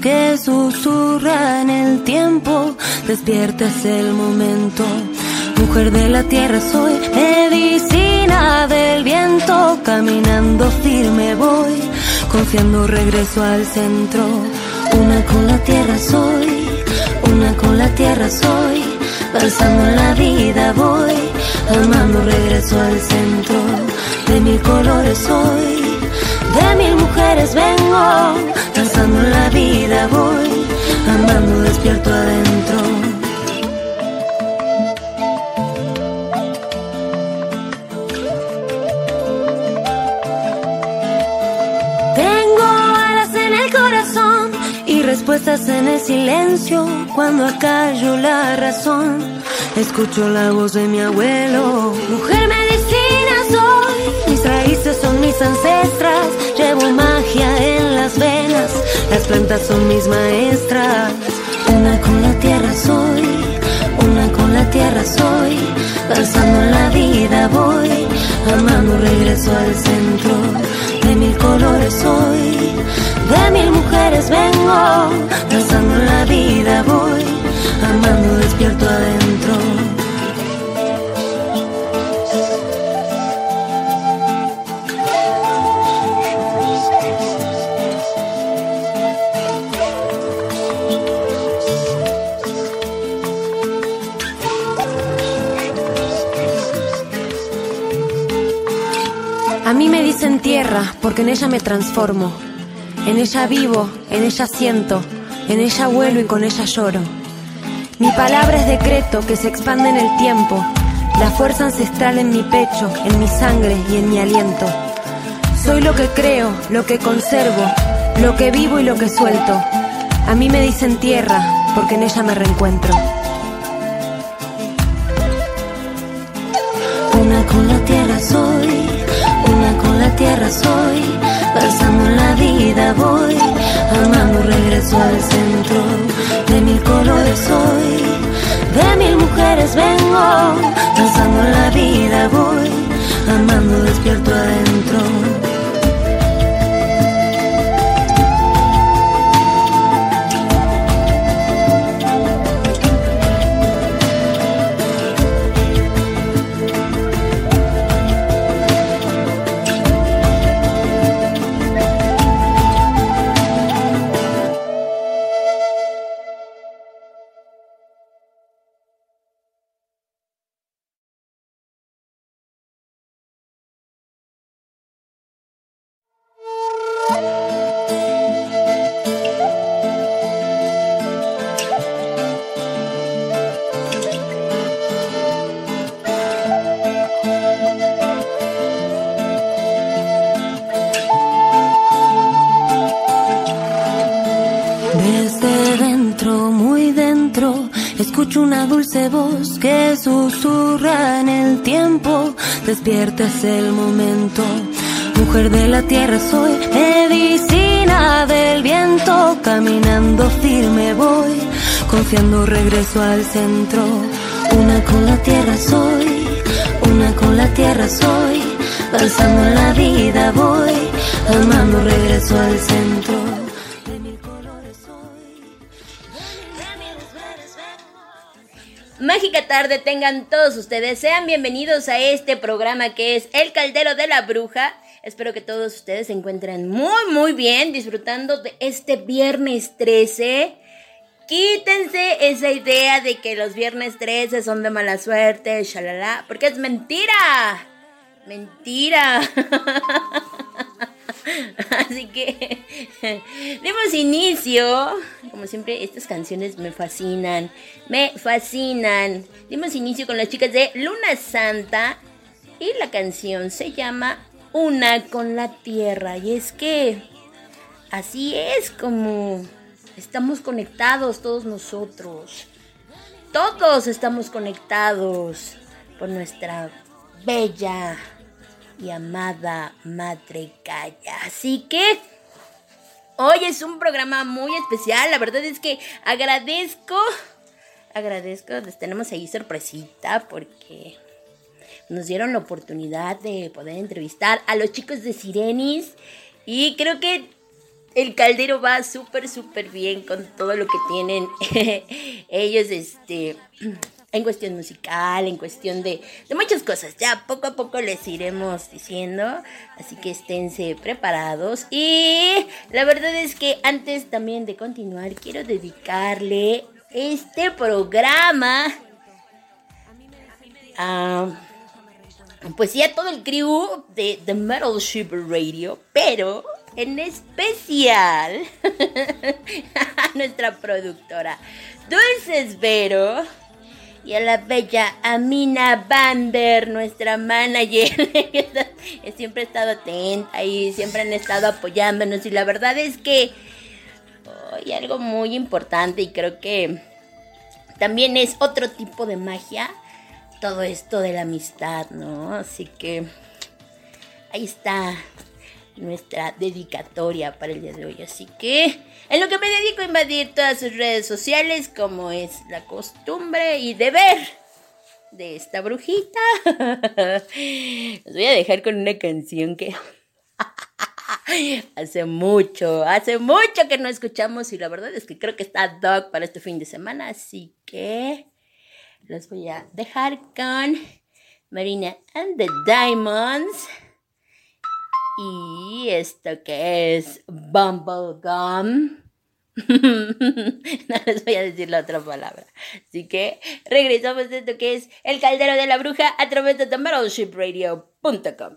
que susurra en el tiempo. Despiertas el momento. Mujer de la tierra soy, medicina del viento. Caminando firme voy, confiando regreso al centro. Una con la tierra soy, una con la tierra soy. Danzando en la vida voy, amando regreso al centro. De mil colores soy de mil mujeres vengo, danzando en la vida voy, amando despierto adentro. Tengo alas en el corazón y respuestas en el silencio cuando acallo la razón. Escucho la voz de mi abuelo, mujer ancestras, llevo magia en las venas, las plantas son mis maestras. Una con la tierra soy, una con la tierra soy, danzando en la vida voy, amando regreso al centro, de mil colores soy, de mil mujeres vengo, danzando en la vida voy, amando despierto adentro. Tierra porque en ella me transformo. En ella vivo, en ella siento, en ella vuelo y con ella lloro. Mi palabra es decreto que se expande en el tiempo, la fuerza ancestral en mi pecho, en mi sangre y en mi aliento. Soy lo que creo, lo que conservo, lo que vivo y lo que suelto. A mí me dicen tierra porque en ella me reencuentro. Tierra soy, danzando en la vida voy, amando regreso al centro, de mil colores soy, de mil mujeres vengo, danzando en la vida voy, amando despierto adentro. De la tierra soy, medicina del viento. Caminando firme voy, confiando regreso al centro. Una con la tierra soy, una con la tierra soy. Danzando la vida voy, amando regreso al centro. Mágica tarde tengan todos ustedes. Sean bienvenidos a este programa que es El Caldero de la Bruja. Espero que todos ustedes se encuentren muy, muy bien disfrutando de este viernes 13. Quítense esa idea de que los viernes 13 son de mala suerte, shalala, porque es mentira. Mentira. Así que demos inicio. Como siempre, estas canciones me fascinan. Me fascinan. Dimos inicio con las chicas de Luna Santa. Y la canción se llama Una con la Tierra. Y es que así es como estamos conectados todos nosotros. Todos estamos conectados por nuestra bella y amada Madre Gaia. Así que hoy es un programa muy especial. La verdad es que agradezco, agradezco, les tenemos ahí sorpresita porque nos dieron la oportunidad de poder entrevistar a los chicos de Sirenis. Y creo que el caldero va súper, súper bien con todo lo que tienen ellos, este, en cuestión musical, en cuestión de, de muchas cosas. Ya poco a poco les iremos diciendo, así que esténse preparados. Y la verdad es que antes también de continuar, quiero dedicarle este programa a pues sí a todo el crew de The Metal Ship Radio, pero en especial a nuestra productora Dulces Vero y a la bella Amina Bander, nuestra manager, que siempre ha estado atenta y siempre han estado apoyándonos y la verdad es que hay algo muy importante y creo que también es otro tipo de magia todo esto de la amistad, ¿no? Así que ahí está nuestra dedicatoria para el día de hoy. Así que en lo que me dedico a invadir todas sus redes sociales, como es la costumbre y deber de esta brujita, los voy a dejar con una canción que hace mucho, hace mucho que no escuchamos y la verdad es que creo que está dog para este fin de semana, así que los voy a dejar con Marina and the Diamonds. Y esto que es Bumblegum. no les voy a decir la otra palabra. Así que regresamos a esto que es El Caldero de la Bruja a través de TheMetalShipRadio.com.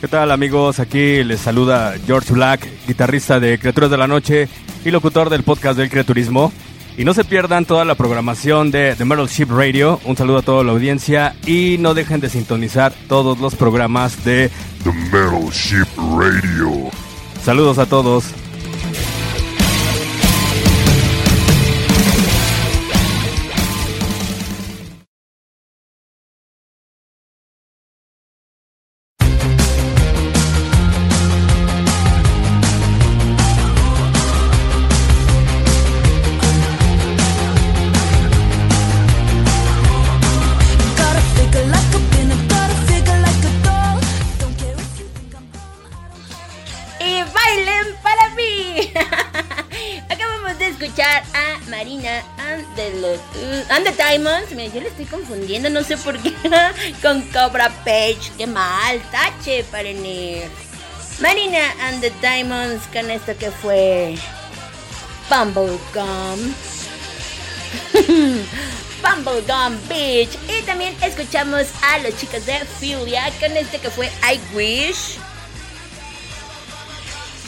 ¿qué tal amigos? Aquí les saluda George Black, guitarrista de Criaturas de la Noche y locutor del podcast del Creaturismo. Y no se pierdan toda la programación de The Metal Ship Radio. Un saludo a toda la audiencia y no dejen de sintonizar todos los programas de The Metal Ship Radio. Saludos a todos. Yo le estoy confundiendo, no sé por qué, con Cobra Page. ¡Qué mal! ¡Tache, Parenir! Marina and the Diamonds con esto que fue Bumblegum. Bumblegum Beach. Y también escuchamos a los chicos de Filia con este que fue I Wish.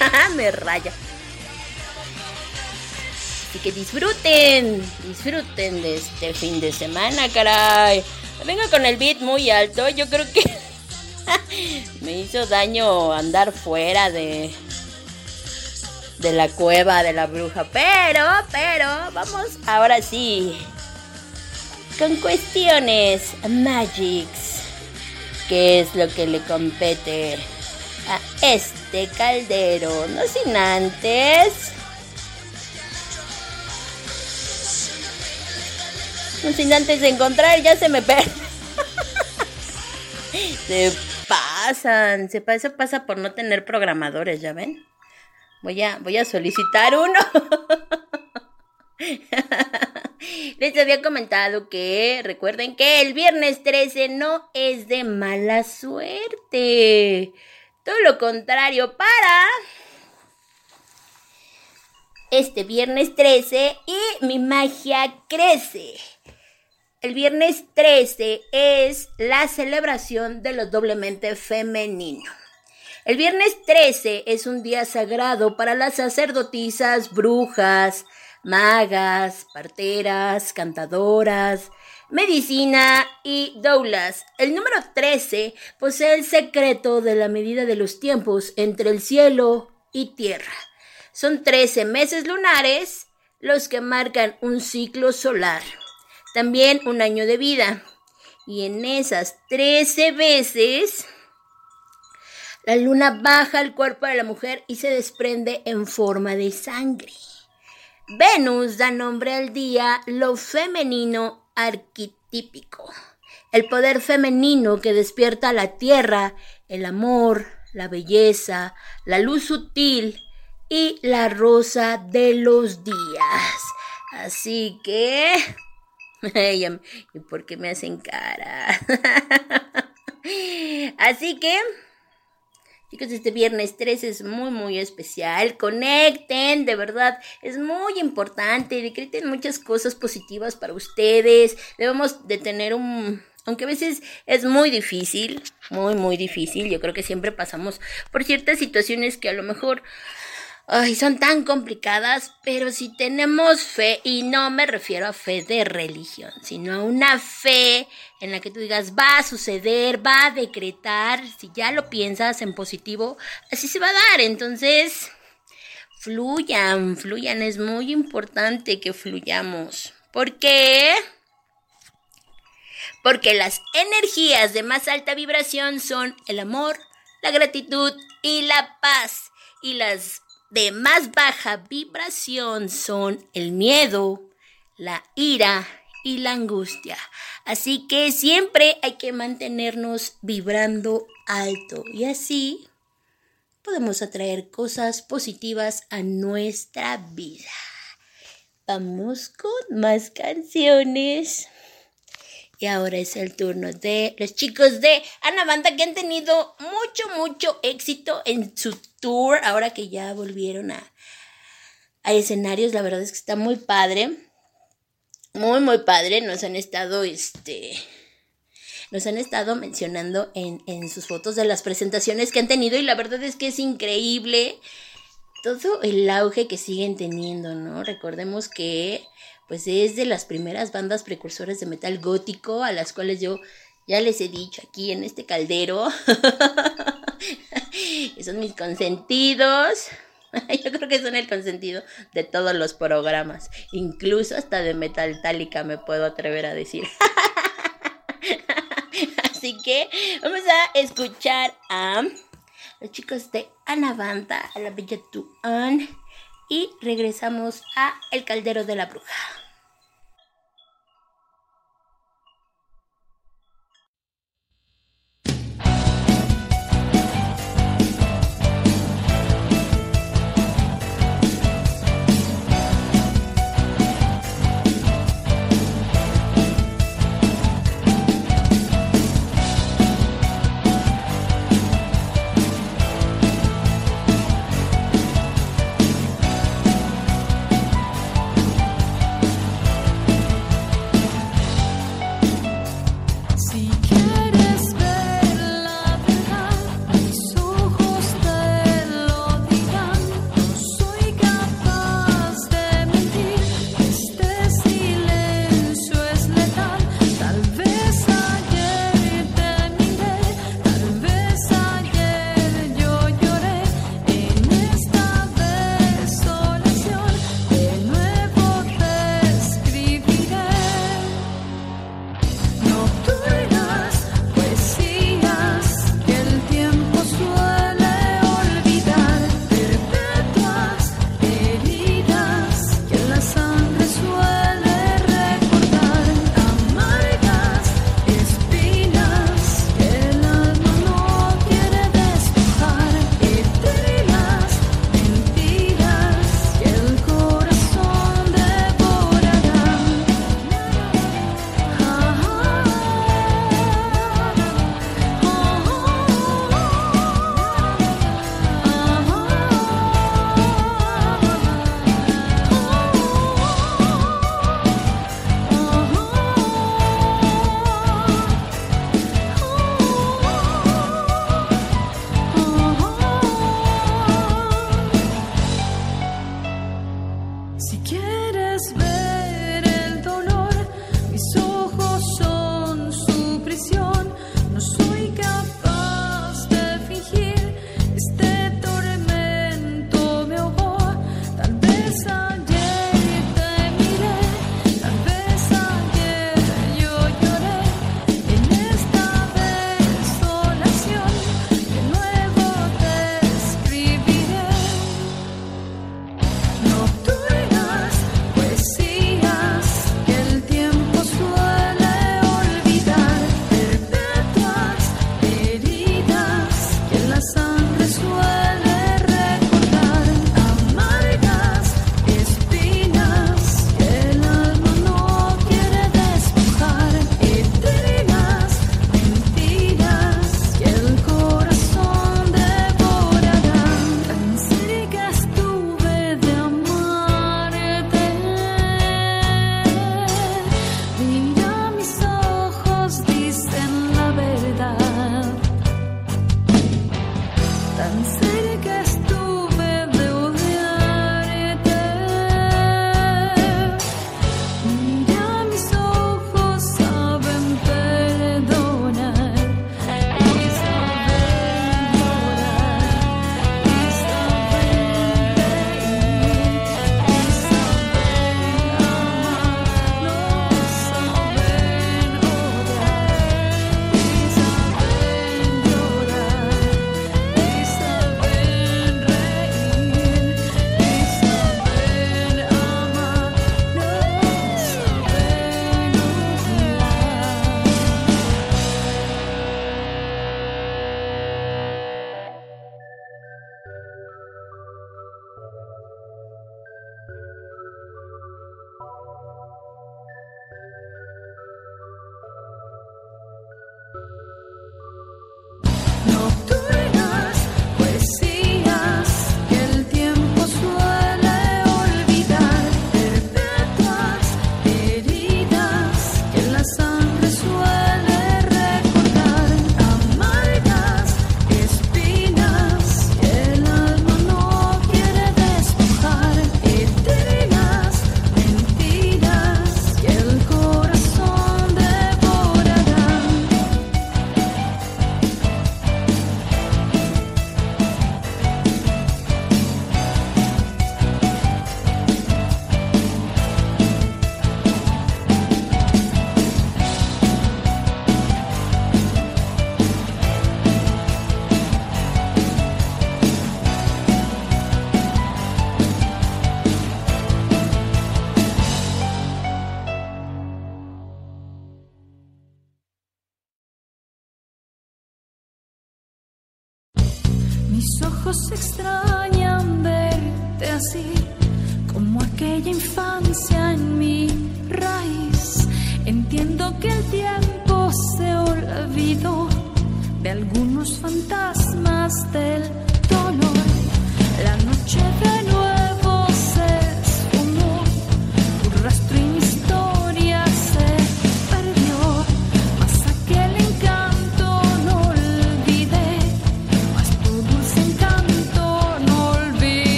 Me raya. Así que disfruten, disfruten de este fin de semana, caray. Vengo con el beat muy alto, yo creo que me hizo daño andar fuera de de la cueva de la bruja, pero, pero, vamos ahora sí con cuestiones magics. ¿Qué es lo que le compete a este caldero? No sin antes. Sin antes de encontrar, ya se me pierde. se pasan, se pasa, pasa por no tener programadores, ¿ya ven? Voy a, voy a solicitar uno. Les había comentado que recuerden que el viernes 13 no es de mala suerte. Todo lo contrario para este viernes 13 y mi magia crece. El viernes 13 es la celebración de lo doblemente femenino. El viernes 13 es un día sagrado para las sacerdotisas, brujas, magas, parteras, cantadoras, medicina y doulas. El número 13 posee el secreto de la medida de los tiempos entre el cielo y tierra. Son 13 meses lunares los que marcan un ciclo solar, también un año de vida. Y en esas 13 veces la luna baja al cuerpo de la mujer y se desprende en forma de sangre. Venus da nombre al día lo femenino arquetípico, el poder femenino que despierta la tierra, el amor, la belleza, la luz sutil y la rosa de los días. Así que... ¿Y por qué me hacen cara? Así que... Chicos, este viernes 13 es muy, muy especial. Conecten, de verdad, es muy importante. Decreten muchas cosas positivas para ustedes. Debemos de tener un... Aunque a veces es muy difícil, muy, muy difícil. Yo creo que siempre pasamos por ciertas situaciones que a lo mejor ay, son tan complicadas, pero si tenemos fe, y no me refiero a fe de religión, sino a una fe en la que tú digas, va a suceder, va a decretar, si ya lo piensas en positivo, así se va a dar. Entonces, fluyan, fluyan, es muy importante que fluyamos. ¿Por qué? Porque las energías de más alta vibración son el amor, la gratitud y la paz. Y las de más baja vibración son el miedo, la ira y la angustia. Así que siempre hay que mantenernos vibrando alto y así podemos atraer cosas positivas a nuestra vida. Vamos con más canciones. Y ahora es el turno de los chicos de Ana Banda que han tenido mucho, mucho éxito en su tour. Ahora que ya volvieron a, a escenarios, la verdad es que está muy padre. Muy, muy padre. Nos han estado este, nos han estado mencionando en, en sus fotos de las presentaciones que han tenido y la verdad es que es increíble todo el auge que siguen teniendo, ¿no? Recordemos que pues es de las primeras bandas precursoras de metal gótico a las cuales yo ya les he dicho aquí en este caldero. son mis consentidos. Yo creo que son el consentido de todos los programas. Incluso hasta de Metaltálica me puedo atrever a decir. Así que vamos a escuchar a los chicos de Anavanta, a la bella Tuan. Y regresamos a El Caldero de la Bruja.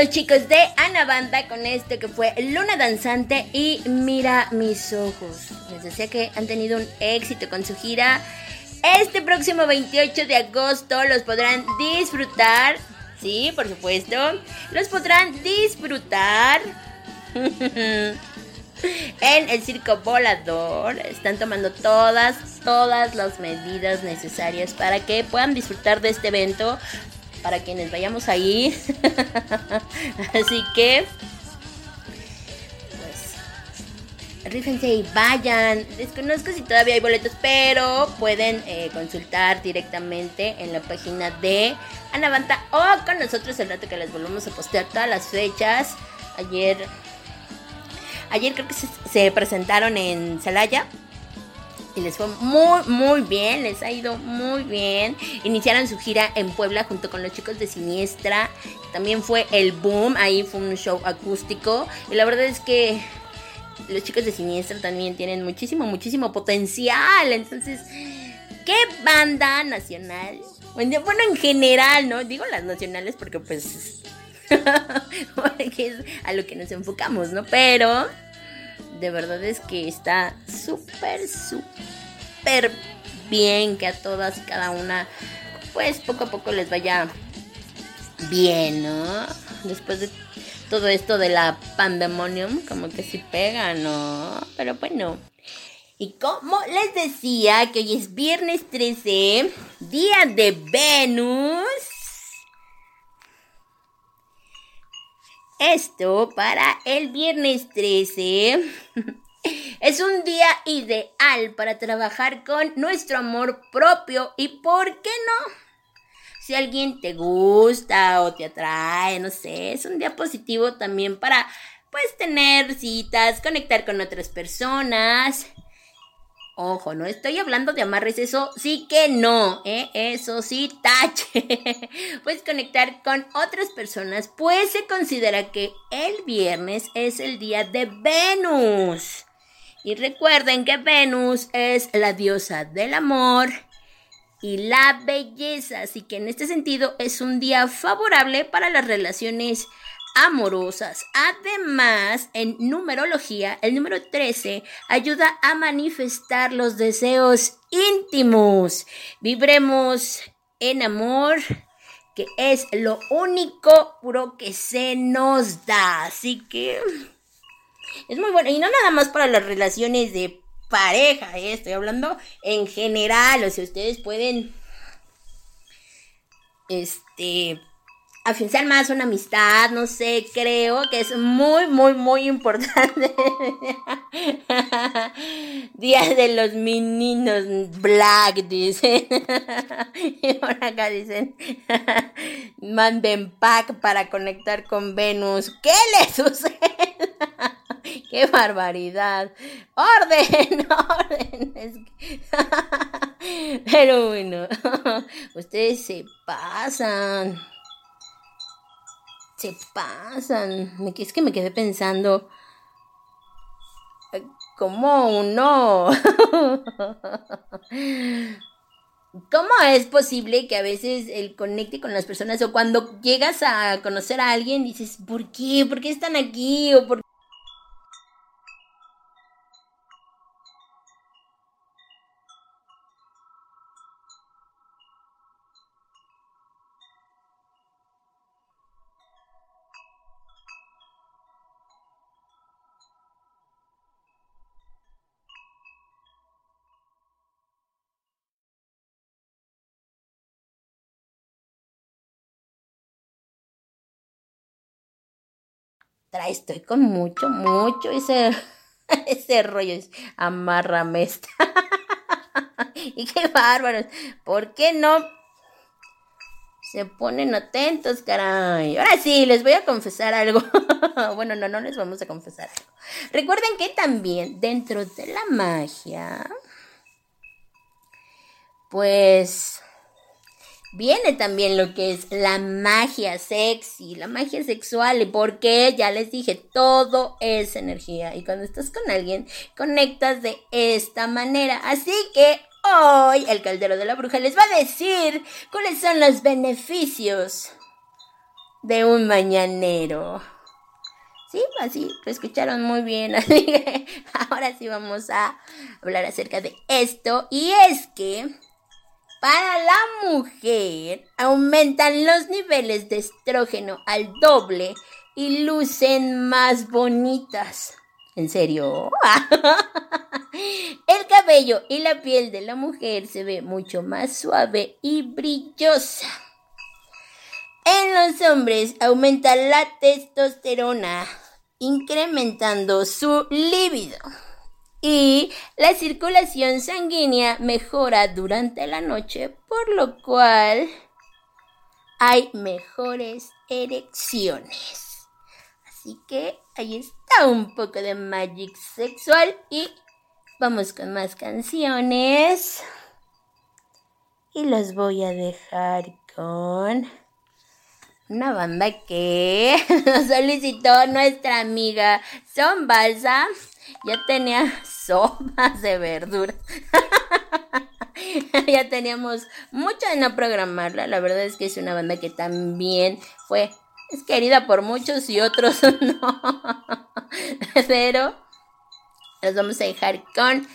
Los chicos de Ana Banda con esto que fue Luna Danzante y Mira mis ojos. Les decía que han tenido un éxito con su gira. Este próximo 28 de agosto los podrán disfrutar. Sí, por supuesto. Los podrán disfrutar. En el circo volador están tomando todas, todas las medidas necesarias para que puedan disfrutar de este evento para quienes vayamos ahí. Así que, pues, rífense y vayan. Desconozco si todavía hay boletos, pero pueden eh, consultar directamente en la página de Anavanta o con nosotros el rato que les volvemos a postear todas las fechas. Ayer, ayer creo que se, se presentaron en Celaya y les fue muy, muy bien, les ha ido muy bien. Iniciaron su gira en Puebla junto con los chicos de Siniestra. También fue el boom, ahí fue un show acústico. Y la verdad es que los chicos de Siniestra también tienen muchísimo, muchísimo potencial. Entonces, ¿qué banda nacional? Bueno, en general, ¿no? Digo las nacionales porque pues... es a lo que nos enfocamos, ¿no? Pero de verdad es que está súper, súper bien que a todas y cada una, pues poco a poco les vaya bien, ¿no? Después de todo esto de la pandemonium, como que sí pega, ¿no? Pero bueno. Y como les decía, que hoy es viernes 13, día de Venus. Esto para el viernes 13 es un día ideal para trabajar con nuestro amor propio y ¿por qué no? Si alguien te gusta o te atrae, no sé, es un día positivo también para pues tener citas, conectar con otras personas. Ojo, no estoy hablando de amarres, eso sí que no, ¿eh? eso sí, tache. Puedes conectar con otras personas, pues se considera que el viernes es el día de Venus. Y recuerden que Venus es la diosa del amor y la belleza, así que en este sentido es un día favorable para las relaciones amorosas. Además, en numerología, el número 13 ayuda a manifestar los deseos íntimos. Vibremos en amor, que es lo único puro que se nos da. Así que es muy bueno. Y no nada más para las relaciones de pareja, ¿eh? estoy hablando en general. O sea, ustedes pueden... Este afianzar más una amistad, no sé, creo que es muy, muy, muy importante. Día de los meninos black, dicen. y por acá dicen, manden pack para conectar con Venus. ¿Qué le sucede? ¡Qué barbaridad! ¡Orden! ¡Orden! Pero bueno, ustedes se pasan se pasan. Es que me quedé pensando. ¿Cómo uno? ¿Cómo es posible que a veces el conecte con las personas o cuando llegas a conocer a alguien dices, ¿por qué? ¿Por qué están aquí? ¿O por trae? Estoy con mucho, mucho ese, ese rollo. es, Amárrame esta. y qué bárbaros. ¿Por qué no se ponen atentos, caray? Ahora sí, les voy a confesar algo. bueno, no, no les vamos a confesar algo. Recuerden que también dentro de la magia, pues viene también lo que es la magia sexy, la magia sexual, y porque ya les dije, todo es energía. Y cuando estás con alguien, conectas de esta manera. Así que hoy el caldero de la bruja les va a decir cuáles son los beneficios de un mañanero. Sí, así lo escucharon muy bien. Ahora sí vamos a hablar acerca de esto. Y es que para la mujer aumentan los niveles de estrógeno al doble y lucen más bonitas. ¿En serio? El cabello y la piel de la mujer se ve mucho más suave y brillosa. En los hombres aumenta la testosterona, incrementando su líbido. Y la circulación sanguínea mejora durante la noche, por lo cual hay mejores erecciones. Así que ahí está un poco de magic sexual y vamos con más canciones. Y los voy a dejar con una banda que solicitó nuestra amiga Son Balsa. Ya tenía sopas de verdura. ya teníamos mucho de no programarla. La verdad es que es una banda que también fue es querida por muchos y otros no. Pero los vamos a dejar con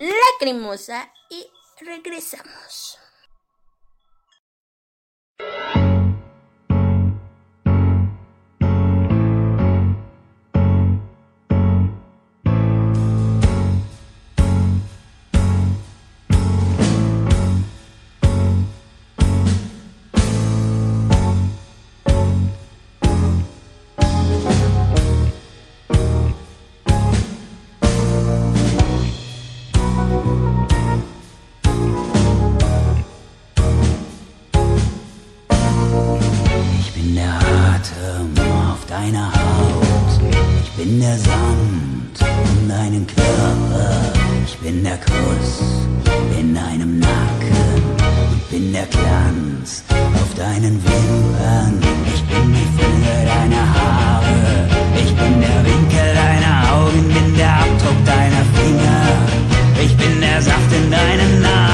Lacrimosa y regresamos. Atem auf deiner Haut. Ich bin der Sand um deinen Körper. Ich bin der Kuss in deinem Nacken. Ich bin der Glanz auf deinen Wimpern. Ich bin die Fülle deiner Haare. Ich bin der Winkel deiner Augen. Bin der Abdruck deiner Finger. Ich bin der Saft in deinen Adern.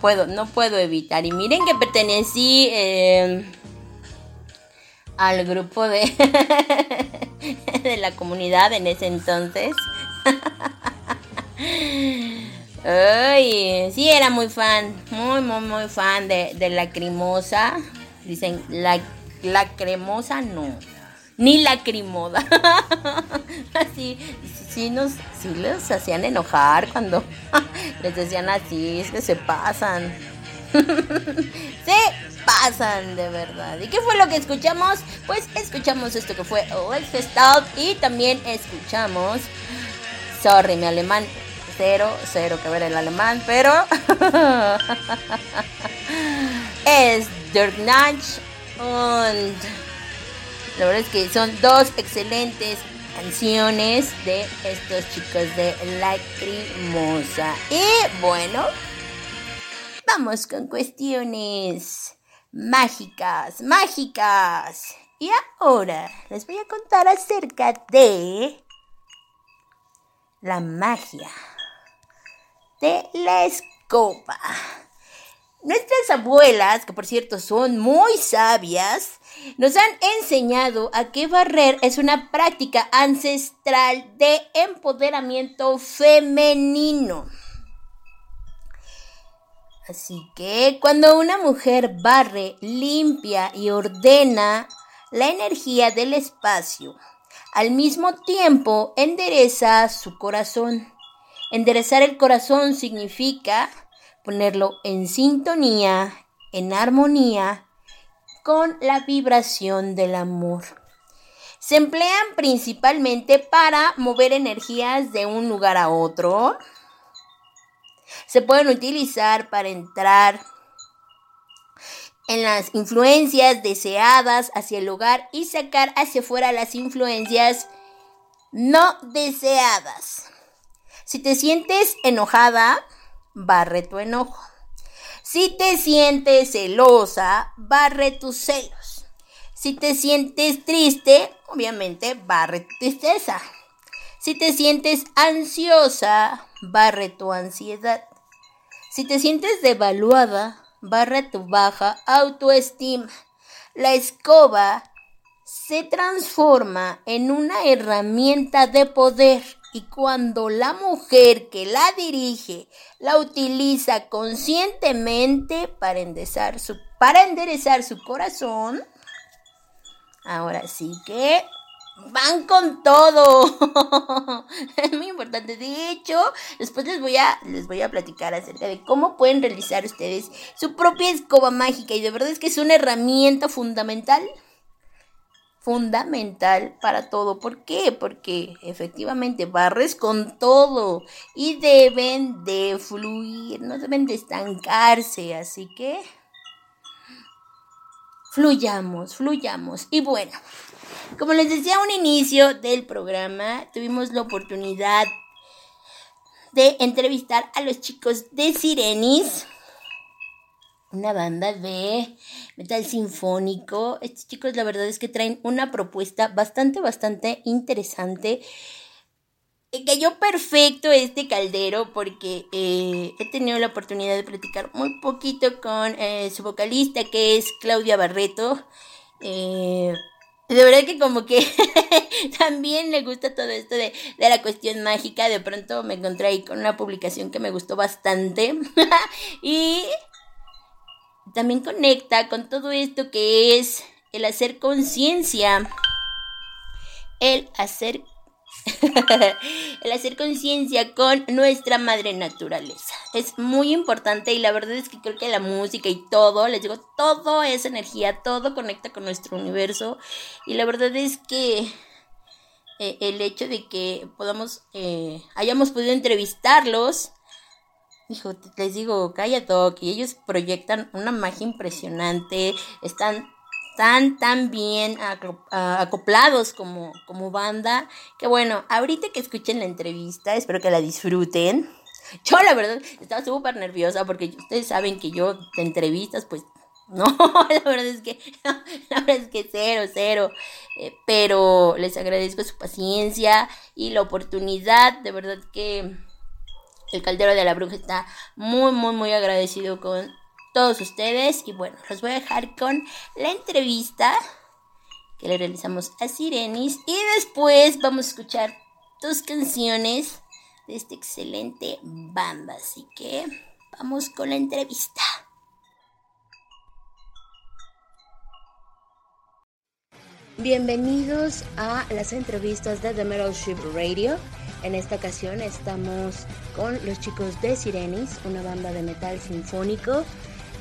Puedo, no puedo evitar. Y miren que pertenecí eh, al grupo de, de la comunidad en ese entonces. Sí, era muy fan, muy, muy, muy fan de, de la cremosa. Dicen, la, la cremosa no, ni la crimoda. Así, sí, nos, sí les hacían enojar cuando les decían así, es que se pasan. se pasan de verdad. ¿Y qué fue lo que escuchamos? Pues escuchamos esto que fue West Out y también escuchamos, sorry, mi alemán cero, cero que ver el alemán, pero es Der Natch und la verdad es que son dos excelentes canciones de estos chicos de Lacrimosa. Y bueno, vamos con cuestiones mágicas, mágicas. Y ahora les voy a contar acerca de la magia de la escoba. Nuestras abuelas, que por cierto son muy sabias, nos han enseñado a que barrer es una práctica ancestral de empoderamiento femenino. Así que cuando una mujer barre, limpia y ordena la energía del espacio, al mismo tiempo endereza su corazón. Enderezar el corazón significa ponerlo en sintonía, en armonía con la vibración del amor. Se emplean principalmente para mover energías de un lugar a otro. Se pueden utilizar para entrar en las influencias deseadas hacia el hogar y sacar hacia afuera las influencias no deseadas. Si te sientes enojada, barre tu enojo. Si te sientes celosa, barre tus celos. Si te sientes triste, obviamente barre tu tristeza. Si te sientes ansiosa, barre tu ansiedad. Si te sientes devaluada, barre tu baja autoestima. La escoba se transforma en una herramienta de poder y cuando la mujer que la dirige la utiliza conscientemente para enderezar su, para enderezar su corazón, ahora sí que van con todo. es muy importante. De hecho, después les voy a les voy a platicar acerca de cómo pueden realizar ustedes su propia escoba mágica y de verdad es que es una herramienta fundamental fundamental para todo. ¿Por qué? Porque efectivamente barres con todo y deben de fluir, no deben de estancarse, así que fluyamos, fluyamos. Y bueno, como les decía a un inicio del programa, tuvimos la oportunidad de entrevistar a los chicos de Sirenis una banda de metal sinfónico. Estos chicos la verdad es que traen una propuesta bastante, bastante interesante. Cayó perfecto este caldero porque eh, he tenido la oportunidad de platicar muy poquito con eh, su vocalista que es Claudia Barreto. Eh, de verdad que como que también le gusta todo esto de, de, la cuestión mágica. De pronto me encontré ahí con una publicación que me gustó bastante. y también conecta con todo esto que es el hacer conciencia, el hacer el hacer conciencia con nuestra madre naturaleza. Es muy importante y la verdad es que creo que la música y todo, les digo, todo es energía, todo conecta con nuestro universo y la verdad es que eh, el hecho de que podamos, eh, hayamos podido entrevistarlos, Hijo, les digo, calla Doc, y ellos proyectan una magia impresionante, están tan, tan bien acoplados como, como banda, que bueno, ahorita que escuchen la entrevista, espero que la disfruten. Yo la verdad estaba súper nerviosa porque ustedes saben que yo de entrevistas pues No, la verdad es que, la verdad es que cero, cero. Eh, pero les agradezco su paciencia y la oportunidad. De verdad que el caldero de la bruja está muy, muy, muy agradecido con todos ustedes. Y bueno, los voy a dejar con la entrevista que le realizamos a Sirenis. Y después vamos a escuchar dos canciones de esta excelente banda. Así que vamos con la entrevista. Bienvenidos a las entrevistas de The Metal Ship Radio. En esta ocasión estamos con los chicos de Sirenis, una banda de metal sinfónico.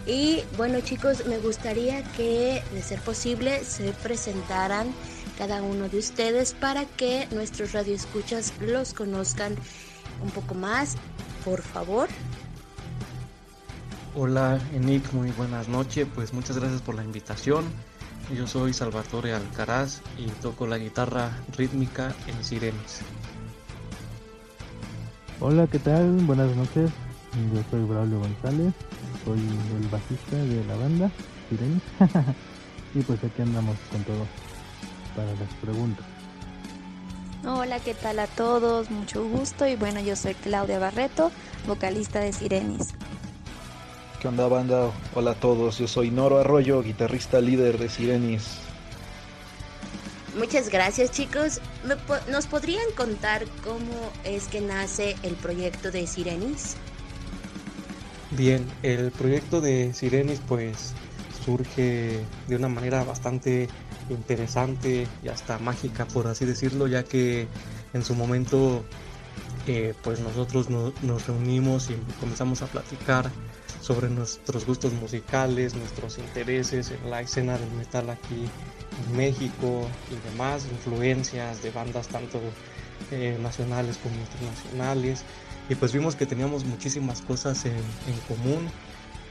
Y bueno chicos, me gustaría que, de ser posible, se presentaran cada uno de ustedes para que nuestros radioescuchas los conozcan un poco más, por favor. Hola Enik, muy buenas noches, pues muchas gracias por la invitación. Yo soy Salvatore Alcaraz y toco la guitarra rítmica en Sirenes. Hola, ¿qué tal? Buenas noches. Yo soy Braulio González, soy el bajista de la banda Sirenes. y pues aquí andamos con todo para las preguntas. Hola, ¿qué tal a todos? Mucho gusto y bueno, yo soy Claudia Barreto, vocalista de Sirenis. ¿Qué onda banda? Hola a todos, yo soy Noro Arroyo, guitarrista líder de Sirenis. Muchas gracias chicos. ¿Me po- ¿Nos podrían contar cómo es que nace el proyecto de Sirenis? Bien, el proyecto de Sirenis pues surge de una manera bastante interesante y hasta mágica por así decirlo, ya que en su momento eh, pues nosotros no- nos reunimos y comenzamos a platicar sobre nuestros gustos musicales, nuestros intereses en la escena del metal aquí México y demás, influencias de bandas tanto eh, nacionales como internacionales y pues vimos que teníamos muchísimas cosas en, común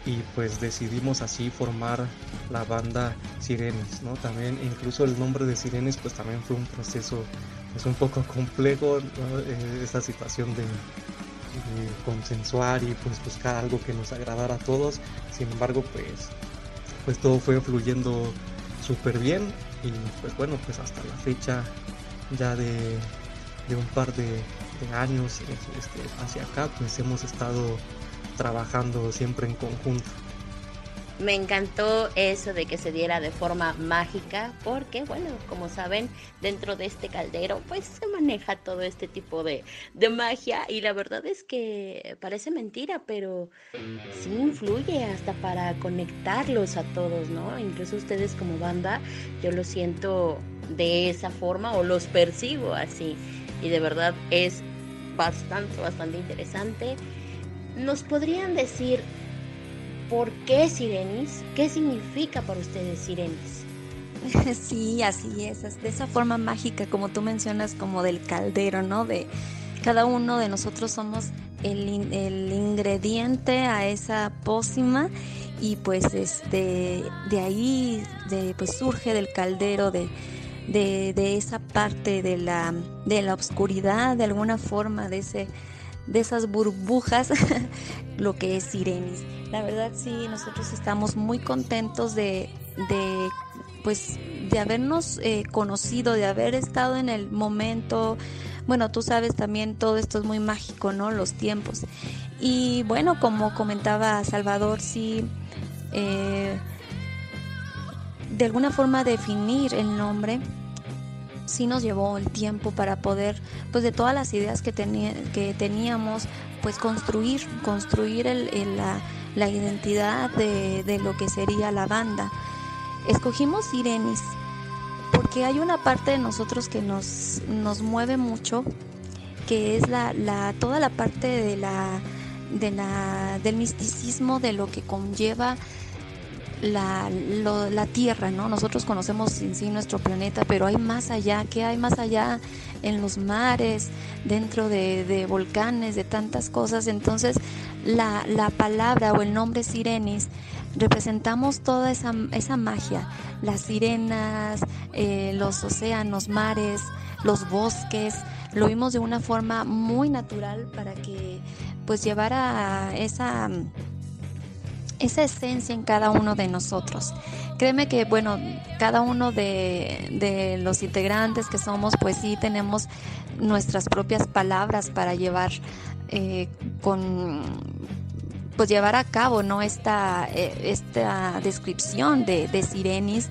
y pues decidimos así formar la banda Sirenes, ¿no? También incluso el nombre de Sirenes pues también fue un proceso pues un poco complejo. Eh, esta situación de, de consensuar y pues buscar algo que nos agradara a todos, sin embargo pues pues todo fue fluyendo súper bien y pues bueno pues hasta la fecha ya de, de un par de, años este, hacia acá pues hemos estado trabajando siempre en conjunto. Me encantó eso de que se diera de forma mágica, porque, bueno, como saben, dentro de este caldero, pues se maneja todo este tipo de, de magia, y la verdad es que parece mentira, pero sí influye hasta para conectarlos a todos, ¿no? Incluso ustedes como banda, yo lo siento de esa forma o los percibo así, y de verdad es bastante, bastante interesante. ¿Nos podrían decir por qué Sirenis? ¿Qué significa para ustedes Sirenis? Sí, así es, de esa forma mágica como tú mencionas, como del caldero, ¿no? De cada uno de nosotros somos el, in- el ingrediente a esa pócima y pues este de ahí pues surge del caldero de, de, de esa parte de la de la oscuridad de alguna forma de ese de esas burbujas lo que es Sirenis. La verdad sí, nosotros estamos muy contentos de, de pues de habernos eh, conocido, de haber estado en el momento. Bueno, tú sabes también todo esto es muy mágico, ¿no? Los tiempos. Y bueno, como comentaba Salvador, sí, eh, de alguna forma definir el nombre sí nos llevó el tiempo para poder, pues de todas las ideas que, que teníamos, pues construir, construir el, el- la, la identidad de, de lo que sería la banda. Escogimos Sirenis porque hay una parte de nosotros que nos, nos mueve mucho, que es la, la, toda la parte de la, de la, del misticismo, de lo que conlleva la, la Tierra, ¿no? Nosotros conocemos en sí nuestro planeta, pero hay más allá, ¿qué hay más allá en los mares, dentro de, de volcanes, de tantas cosas? Entonces, la, la palabra o el nombre Sirenis representamos toda esa, esa magia, las sirenas, eh, los océanos, mares, los bosques, lo vimos de una forma muy natural para que pues llevara esa esa esencia en cada uno de nosotros. Créeme que, bueno, cada uno de, de los integrantes que somos, pues sí tenemos nuestras propias palabras para llevar eh, con pues llevar a cabo no esta, eh, esta descripción de, de Sirenis.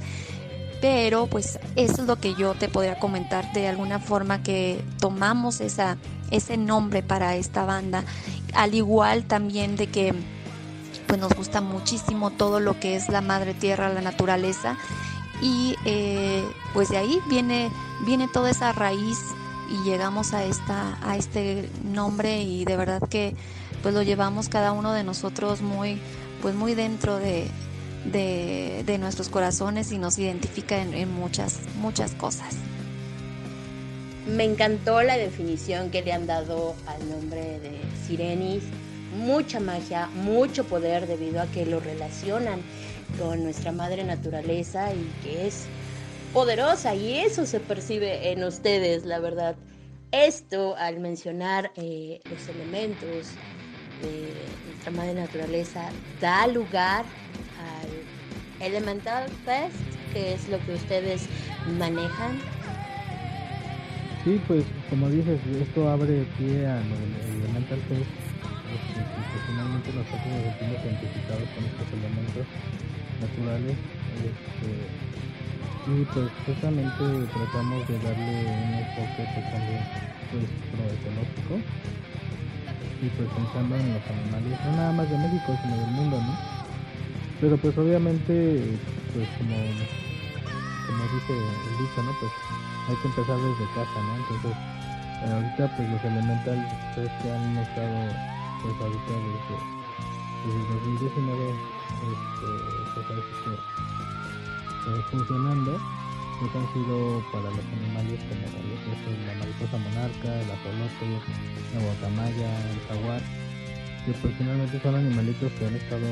Pero pues eso es lo que yo te podría comentar de alguna forma que tomamos esa, ese nombre para esta banda, al igual también de que pues nos gusta muchísimo todo lo que es la madre tierra, la naturaleza y eh, pues de ahí viene, viene toda esa raíz y llegamos a, esta, a este nombre y de verdad que pues lo llevamos cada uno de nosotros muy, pues muy dentro de, de, nuestros corazones y nos identifica en, en muchas, muchas cosas. Me encantó la definición que le han dado al nombre de Sirenis. Mucha magia, mucho poder debido a que lo relacionan con nuestra madre naturaleza y que es poderosa y eso se percibe en ustedes, la verdad. Esto al mencionar eh, los elementos de nuestra madre naturaleza da lugar al Elemental Fest, que es lo que ustedes manejan. Sí, pues como dices, esto abre pie a lo del Elemental Fest. Nosotros nos sentimos identificados con estos elementos naturales. Este, y pues justamente tratamos de darle un enfoque pues, también pues proecológico y pues pensando en los animales, no nada más de México, sino del mundo, ¿no? Pero pues obviamente, pues como, como dice el dicho, ¿no? Pues hay que empezar desde casa, ¿no? Entonces, ahorita pues los elementales pues, que han estado pues ahorita desde, el 2019 este, pues que eh, funcionando. Pues han sido para los animales como la mariposa monarca, el ajolote, la guacamaya, el jaguar, que pues finalmente son animalitos que han estado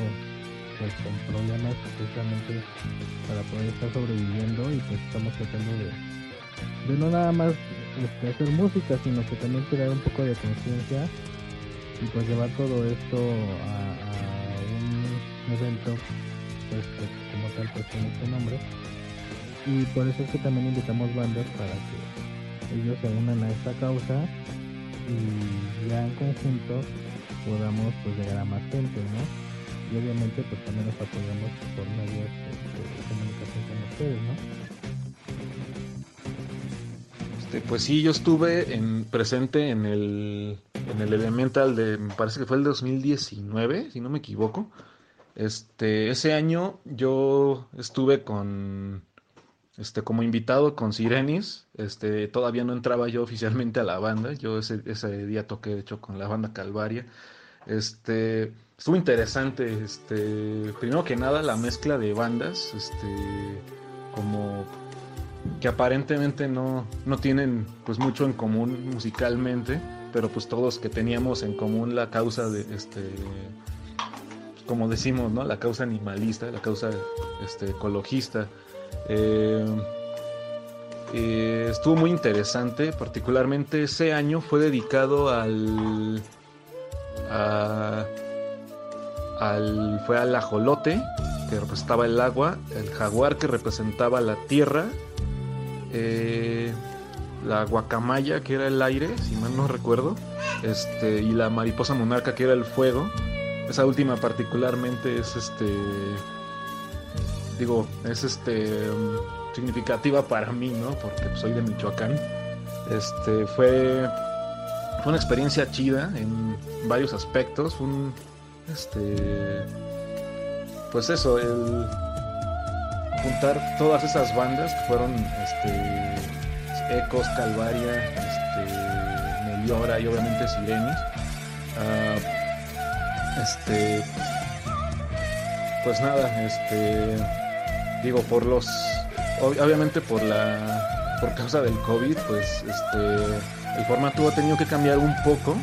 pues con problemas precisamente para poder estar sobreviviendo y pues estamos tratando de, de no nada más este, hacer música, sino que también crear un poco de conciencia y pues llevar todo esto a, un evento pues como tal pues tiene este nombre y por eso es que también invitamos bandas para que ellos se unan a esta causa y ya en conjunto podamos pues llegar a más gente, ¿no? Y obviamente pues también nos apoyamos por medios de comunicación con ustedes, ¿no? Este, pues sí, yo estuve en, presente en el, en el Elemental de, me parece que fue el 2019, si no me equivoco. Este, ese año yo estuve con, este, como invitado con Sirenis. Este, todavía no entraba yo oficialmente a la banda. Yo ese, ese día toqué, de hecho, con la banda Calvaria. Este, estuvo interesante. Este, primero que nada, la mezcla de bandas, este, como que aparentemente no, no tienen pues mucho en común musicalmente, pero pues todos que teníamos en común la causa de este como decimos, ¿no? La causa animalista, la causa este, ecologista. Eh, eh, estuvo muy interesante, particularmente ese año fue dedicado al, a- al fue al ajolote que representaba el agua, el jaguar que representaba la tierra, eh, la guacamaya que era el aire, si mal no recuerdo, este y la mariposa monarca que era el fuego. Esa última particularmente es este digo, es este significativa para mí, ¿no? Porque soy de Michoacán. Este fue fue una experiencia chida en varios aspectos, un este pues eso, el juntar todas esas bandas que fueron este Ecos, Calvaria, este Meliora y obviamente Sirenis. Ah, este pues nada, este digo por los ob- obviamente por la por causa del COVID, pues este el formato ha tenido que cambiar un poco.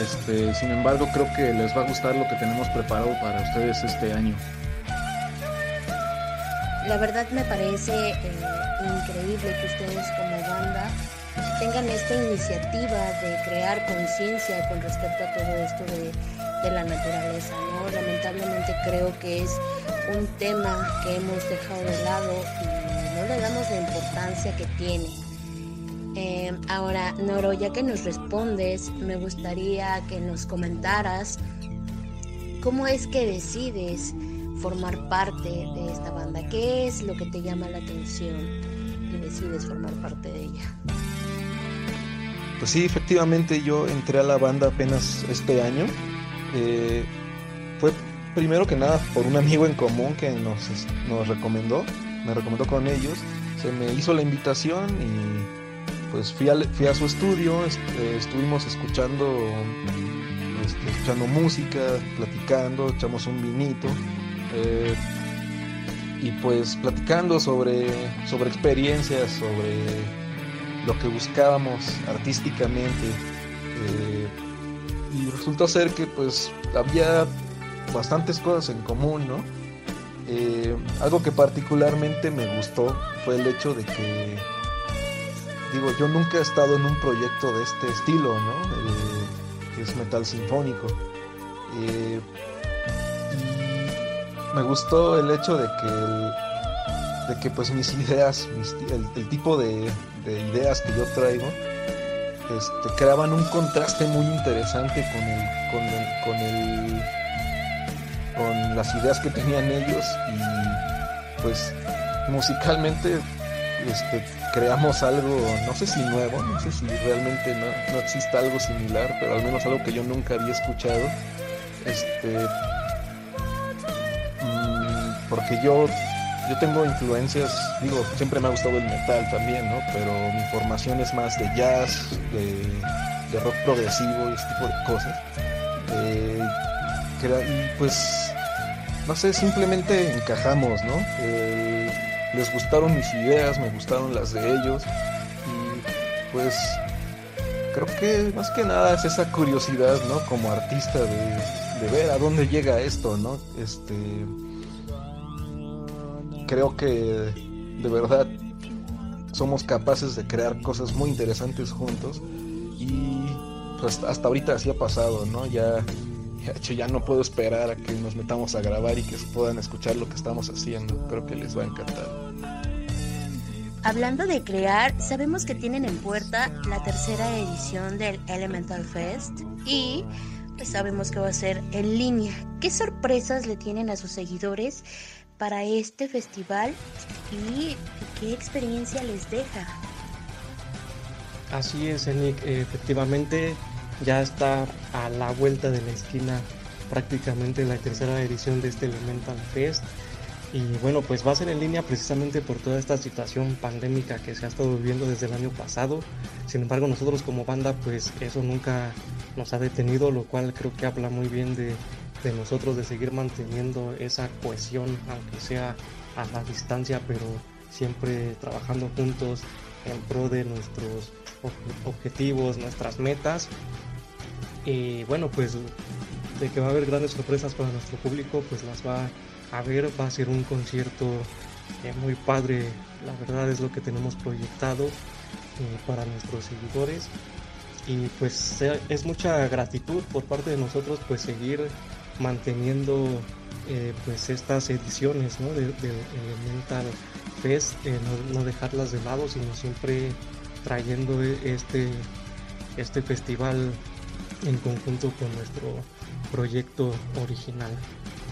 Este, sin embargo, creo que les va a gustar lo que tenemos preparado para ustedes este año. La verdad me parece eh, increíble que ustedes como banda tengan esta iniciativa de crear conciencia con respecto a todo esto de, la naturaleza. Lamentablemente creo que es un tema que hemos dejado de lado y no le damos la importancia que tiene. Eh, ahora, Noro, ya que nos respondes, me gustaría que nos comentaras cómo es que decides formar parte de esta banda. ¿Qué es lo que te llama la atención decides formar parte de ella? Pues sí, efectivamente yo entré a la banda apenas este año. Eh, fue primero que nada por un amigo en común que nos, nos recomendó, me recomendó con ellos. Se me hizo la invitación y pues fui, a su estudio, est- eh, estuvimos escuchando, este, escuchando música, platicando, echamos un vinito. eh, y pues platicando sobre, sobre experiencias, sobre lo que buscábamos artísticamente. eh, y resultó ser que pues había bastantes cosas en común, ¿no? Eh, algo que particularmente me gustó fue el hecho de que, digo, yo nunca he estado en un proyecto de este estilo, ¿no? Eh, que es metal sinfónico. Me gustó el hecho de que, de que pues mis ideas, el, tipo de, de ideas que yo traigo, este, creaban un contraste muy interesante con el, con el, con el, con las ideas que tenían ellos y pues musicalmente este, creamos algo, no sé si nuevo, no sé si realmente no, no exista algo similar, pero al menos algo que yo nunca había escuchado. Este, porque yo, yo tengo influencias, digo, siempre me ha gustado el metal también, ¿no? Pero mi formación es más de jazz, de, de rock progresivo y ese tipo de cosas. Eh, y pues, no sé, simplemente encajamos, ¿no? Eh, les gustaron mis ideas, me gustaron las de ellos. Y pues creo que más que nada es esa curiosidad, ¿no? Como artista de, de ver a dónde llega esto, ¿no? Este. Creo que de verdad somos capaces de crear cosas muy interesantes juntos. Y pues hasta ahorita así ha pasado, ¿no? Ya, ya, ya no puedo esperar a que nos metamos a grabar y que puedan escuchar lo que estamos haciendo. Creo que les va a encantar. Hablando de crear, sabemos que tienen en puerta la tercera edición del Elemental Fest y pues sabemos que va a ser en línea. ¿Qué sorpresas le tienen a sus seguidores para este festival y qué experiencia les deja? Así es, Enik, efectivamente ya está a la vuelta de la esquina prácticamente la tercera edición de este Elemental Fest. Y bueno, pues va a ser en línea precisamente por toda esta situación pandémica que se ha estado viviendo desde el año pasado. Sin embargo, nosotros como banda, pues eso nunca nos ha detenido, lo cual creo que habla muy bien de, de nosotros, de seguir manteniendo esa cohesión, aunque sea a la distancia, pero siempre trabajando juntos en pro de nuestros ob- objetivos, nuestras metas. Y bueno, pues de que va a haber grandes sorpresas para nuestro público, pues las va a ver. Va a ser un concierto eh, muy padre, la verdad es lo que tenemos proyectado eh, para nuestros seguidores. Y pues sea- es mucha gratitud por parte de nosotros pues seguir manteniendo eh, pues estas ediciones ¿no? de, de Elemental Fest, eh, no, dejarlas de lado, sino siempre trayendo e- este, este festival en conjunto con nuestro proyecto original.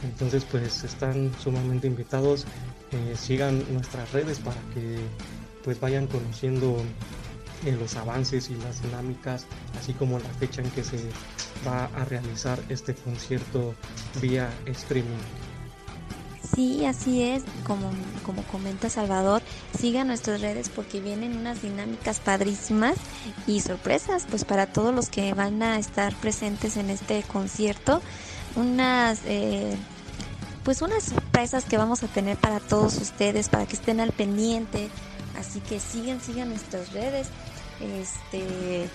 Entonces pues están sumamente invitados, eh, sigan nuestras redes para que pues vayan conociendo eh, los avances y las dinámicas, así como la fecha en que se va a realizar este concierto vía streaming. Sí, así es, como, como comenta Salvador, sigan nuestras redes porque vienen unas dinámicas padrísimas y sorpresas pues para todos los que van a estar presentes en este concierto, unas eh, pues unas sorpresas que vamos a tener para todos ustedes, para que estén al pendiente, así que sigan, sigan nuestras redes, este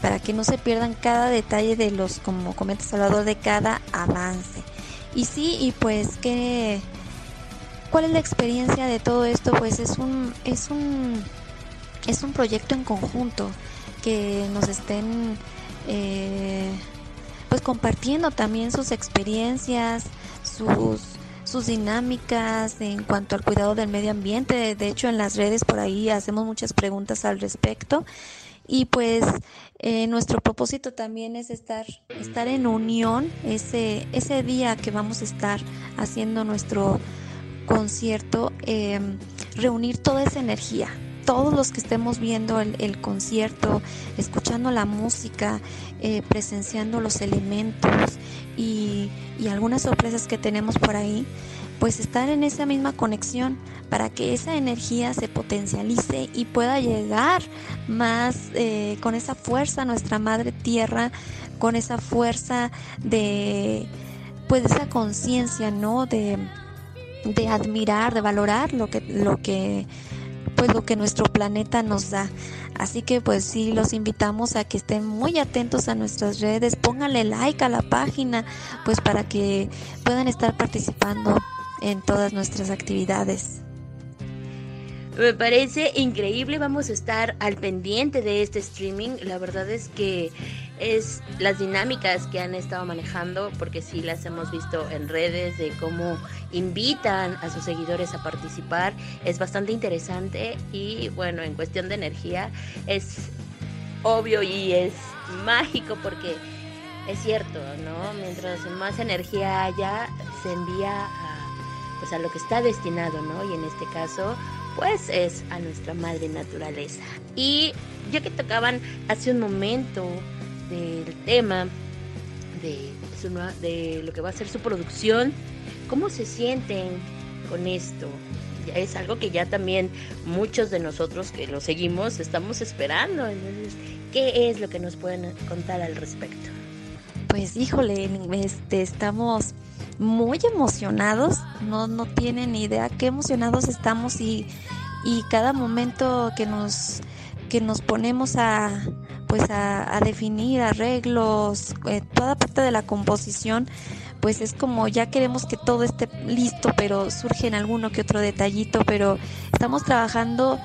para que no se pierdan cada detalle de los, como comenta Salvador, de cada avance. Y sí, y pues que ¿cuál es la experiencia de todo esto? Pues es un es un es un proyecto en conjunto que nos estén eh, pues compartiendo también sus experiencias, sus, sus dinámicas en cuanto al cuidado del medio ambiente. De hecho, en las redes por ahí hacemos muchas preguntas al respecto. Y pues eh, nuestro propósito también es estar, estar en unión ese, ese día que vamos a estar haciendo nuestro concierto, eh, reunir toda esa energía. Todos los que estemos viendo el, el concierto, escuchando la música, eh, presenciando los elementos y, y algunas sorpresas que tenemos por ahí, pues estar en esa misma conexión para que esa energía se potencialice y pueda llegar más eh, con esa fuerza a nuestra madre tierra, con esa fuerza de pues esa conciencia, ¿no? De, de admirar, de valorar lo que, lo que, pues lo que nuestro planeta nos da. Así que pues sí, los invitamos a que estén muy atentos a nuestras redes, pónganle like a la página, pues para que puedan estar participando en todas nuestras actividades. Me parece increíble, vamos a estar al pendiente de este streaming. La verdad es que es las dinámicas que han estado manejando, porque sí las hemos visto en redes, de cómo invitan a sus seguidores a participar. Es bastante interesante y bueno, en cuestión de energía es obvio y es mágico porque es cierto, ¿no? Mientras más energía haya, se envía a, pues a lo que está destinado, ¿no? Y en este caso pues es a nuestra madre naturaleza. Y ya que tocaban hace un momento del tema de, su de lo que va a ser su producción, ¿cómo se sienten con esto? Es algo que ya también muchos de nosotros que lo seguimos estamos esperando. Entonces, ¿qué es lo que nos pueden contar al respecto? Pues híjole, este, estamos muy emocionados, no, no tienen idea qué emocionados estamos y, y cada momento que nos, que nos ponemos a, pues a, definir arreglos, eh, toda parte de la composición, pues es como ya queremos que todo esté listo, pero surge en alguno que otro detallito, pero estamos trabajando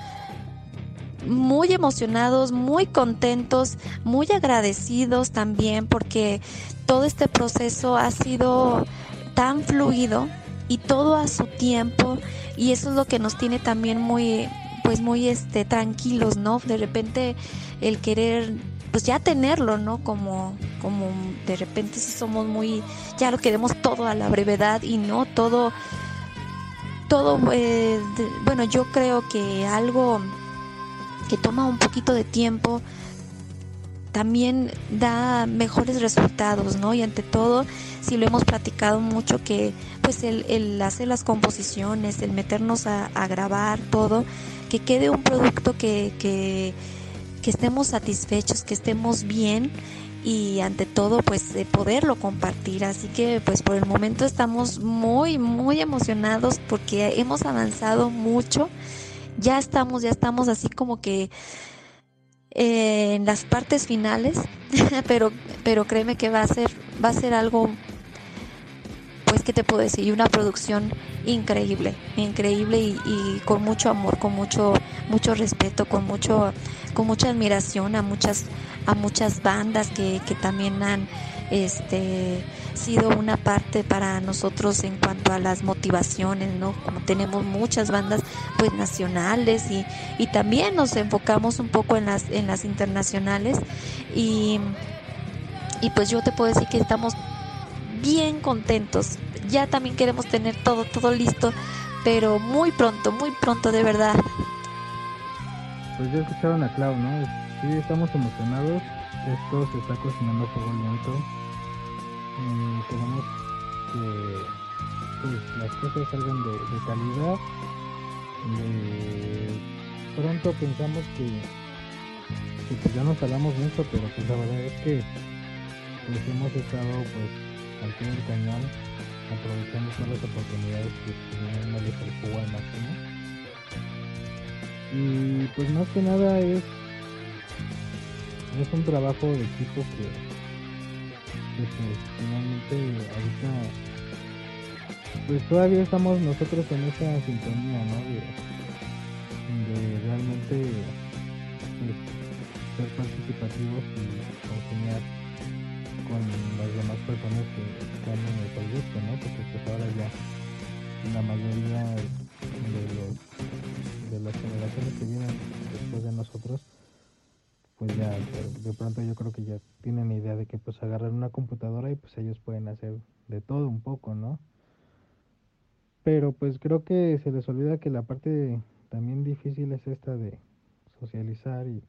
muy emocionados, muy contentos, muy agradecidos también porque todo este proceso ha sido tan fluido y todo a su tiempo y eso es lo que nos tiene también muy pues muy este tranquilos, ¿no? De repente el querer pues ya tenerlo, ¿no? Como como de repente si somos muy ya lo queremos todo a la brevedad y no todo todo eh, bueno, yo creo que algo que toma un poquito de tiempo también da mejores resultados, ¿no? Y ante todo, si lo hemos platicado mucho, que pues el, el hacer las composiciones, el meternos a grabar todo, que quede un producto que, que, que estemos satisfechos, que estemos bien y ante todo pues de poderlo compartir. Así que pues por el momento estamos muy, muy emocionados porque hemos avanzado mucho. Ya estamos, ya estamos así como que eh, en las partes finales, pero, pero créeme que va a ser, va a ser algo, pues que te puedo decir, una producción increíble, increíble y, y con mucho amor, con mucho, mucho respeto, con mucho, con mucha admiración a muchas, a muchas bandas que, que también han este sido una parte para nosotros en cuanto a las motivaciones, ¿no? Como tenemos muchas bandas pues nacionales y, y también nos enfocamos un poco en las en las internacionales y, y pues yo te puedo decir que estamos bien contentos. Ya también queremos tener todo todo listo, pero muy pronto, muy pronto de verdad. Pues ya escucharon a Clau, ¿no? Sí, estamos emocionados. Esto se está cocinando a fuego lento. Eh, queremos que pues, las cosas salgan de, calidad. De pronto pensamos que, que pues ya nos hablamos mucho, pero pues la verdad es que pues hemos estado pues al pie del cañón aprovechando todas las oportunidades que tuvieron el jugo al máximo. Y pues más que nada es es un trabajo de equipo que, que pues finalmente ahorita pues todavía estamos nosotros en esa sintonía ¿no? de, de realmente pues, ser participativos y congeniar con las demás personas que están en el proyecto, ¿no? Porque pues ahora ya la mayoría de los de las generaciones que vienen después de nosotros pues ya de- pronto yo creo que ya tienen idea de que pues agarran una computadora y pues ellos pueden hacer de todo un poco, ¿no? Pero pues creo que se les olvida que la parte también difícil es esta de socializar y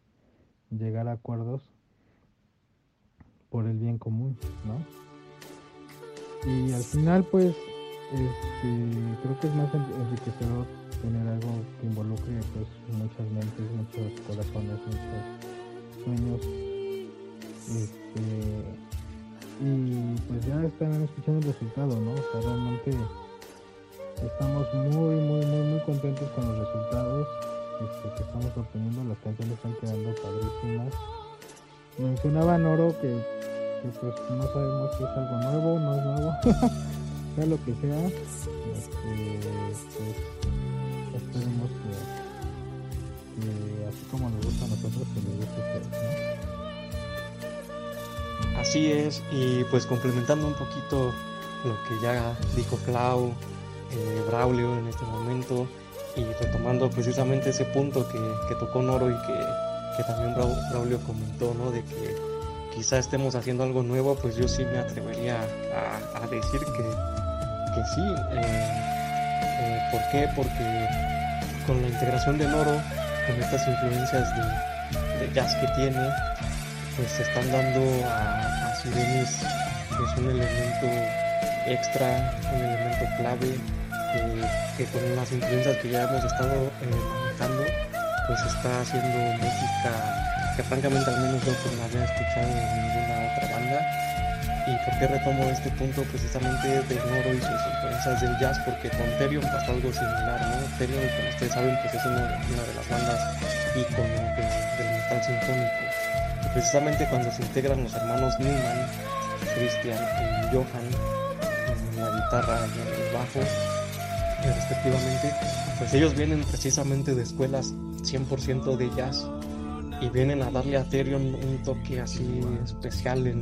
llegar a acuerdos por el bien común, ¿no? Y al final pues este, creo que es más en- enriquecedor tener algo que involucre pues muchas mentes, muchos corazones, muchos sueños. Este, y pues ya están escuchando el resultado, ¿no? O sea, realmente estamos muy, muy, muy, muy contentos con los resultados este, que estamos obteniendo. Las canciones están quedando padrísimas. Mencionaba Noro que, pues no sabemos si es algo nuevo, no es nuevo, sea lo que sea. Este, pues, esperemos que, así como nos gusta a nosotros, que les guste a. Así es, y pues complementando un poquito lo que ya dijo Clau, eh, Braulio en este momento, y retomando precisamente ese punto que, que tocó Noro y que, que también Brau- Braulio comentó, ¿no? De que quizá estemos haciendo algo nuevo, pues yo sí me atrevería a, decir que, que sí. eh, eh, ¿Por qué? Porque con la integración de Noro, con estas influencias de, jazz que tiene, pues se están dando a, a Sirenis un elemento extra, un elemento clave que, que con las influencias que ya hemos estado eh, manejando pues está haciendo música que francamente al menos yo pues no había escuchado en ninguna otra banda y por qué retomo este punto precisamente de Noro y sus influencias del jazz porque con Therion pasó algo similar ¿no? Therion como ustedes saben pues es una, una de las bandas ícono de- del metal sinfónico precisamente cuando se integran los hermanos Newman, Christian y Johan en la guitarra y en el bajo, respectivamente, pues ellos vienen precisamente de escuelas 100% de jazz y vienen a darle a Therion un toque así especial en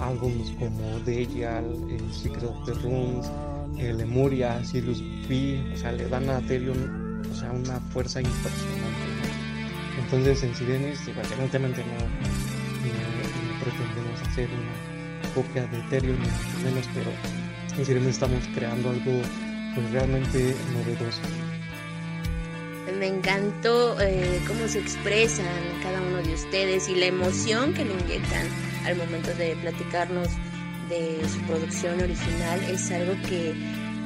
álbumes como Deyal, el Secret of the Rooms, el Lemuria, Sirius B, o sea, le dan a Therion o sea, una fuerza impresionante. Entonces en Sirenis, digo, evidentemente no, pretendemos hacer una copia de mucho menos, pero en Sirenis estamos creando algo pues realmente novedoso. Me encantó eh, cómo se expresan cada uno de ustedes y la emoción que le inyectan al momento de platicarnos de su producción original es algo que,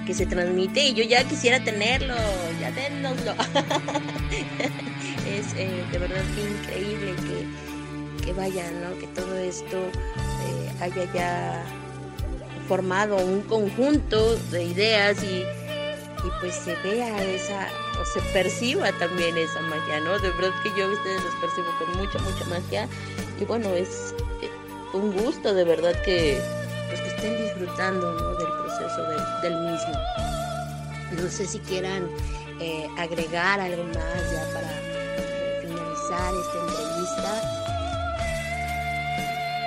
que se transmite y yo ya quisiera tenerlo, ya dénoslo. es eh, de verdad increíble que, que vaya, ¿no? Que todo esto eh, haya ya formado un conjunto de ideas y, y pues se vea esa o se perciba también esa magia, ¿no? De verdad que yo a ustedes los percibo con mucha, mucha magia y bueno, es eh, un gusto de verdad que pues que estén disfrutando, ¿no? Del proceso del, mismo. No sé si quieran eh, agregar algo más ya para eh, finalizar esta entrevista.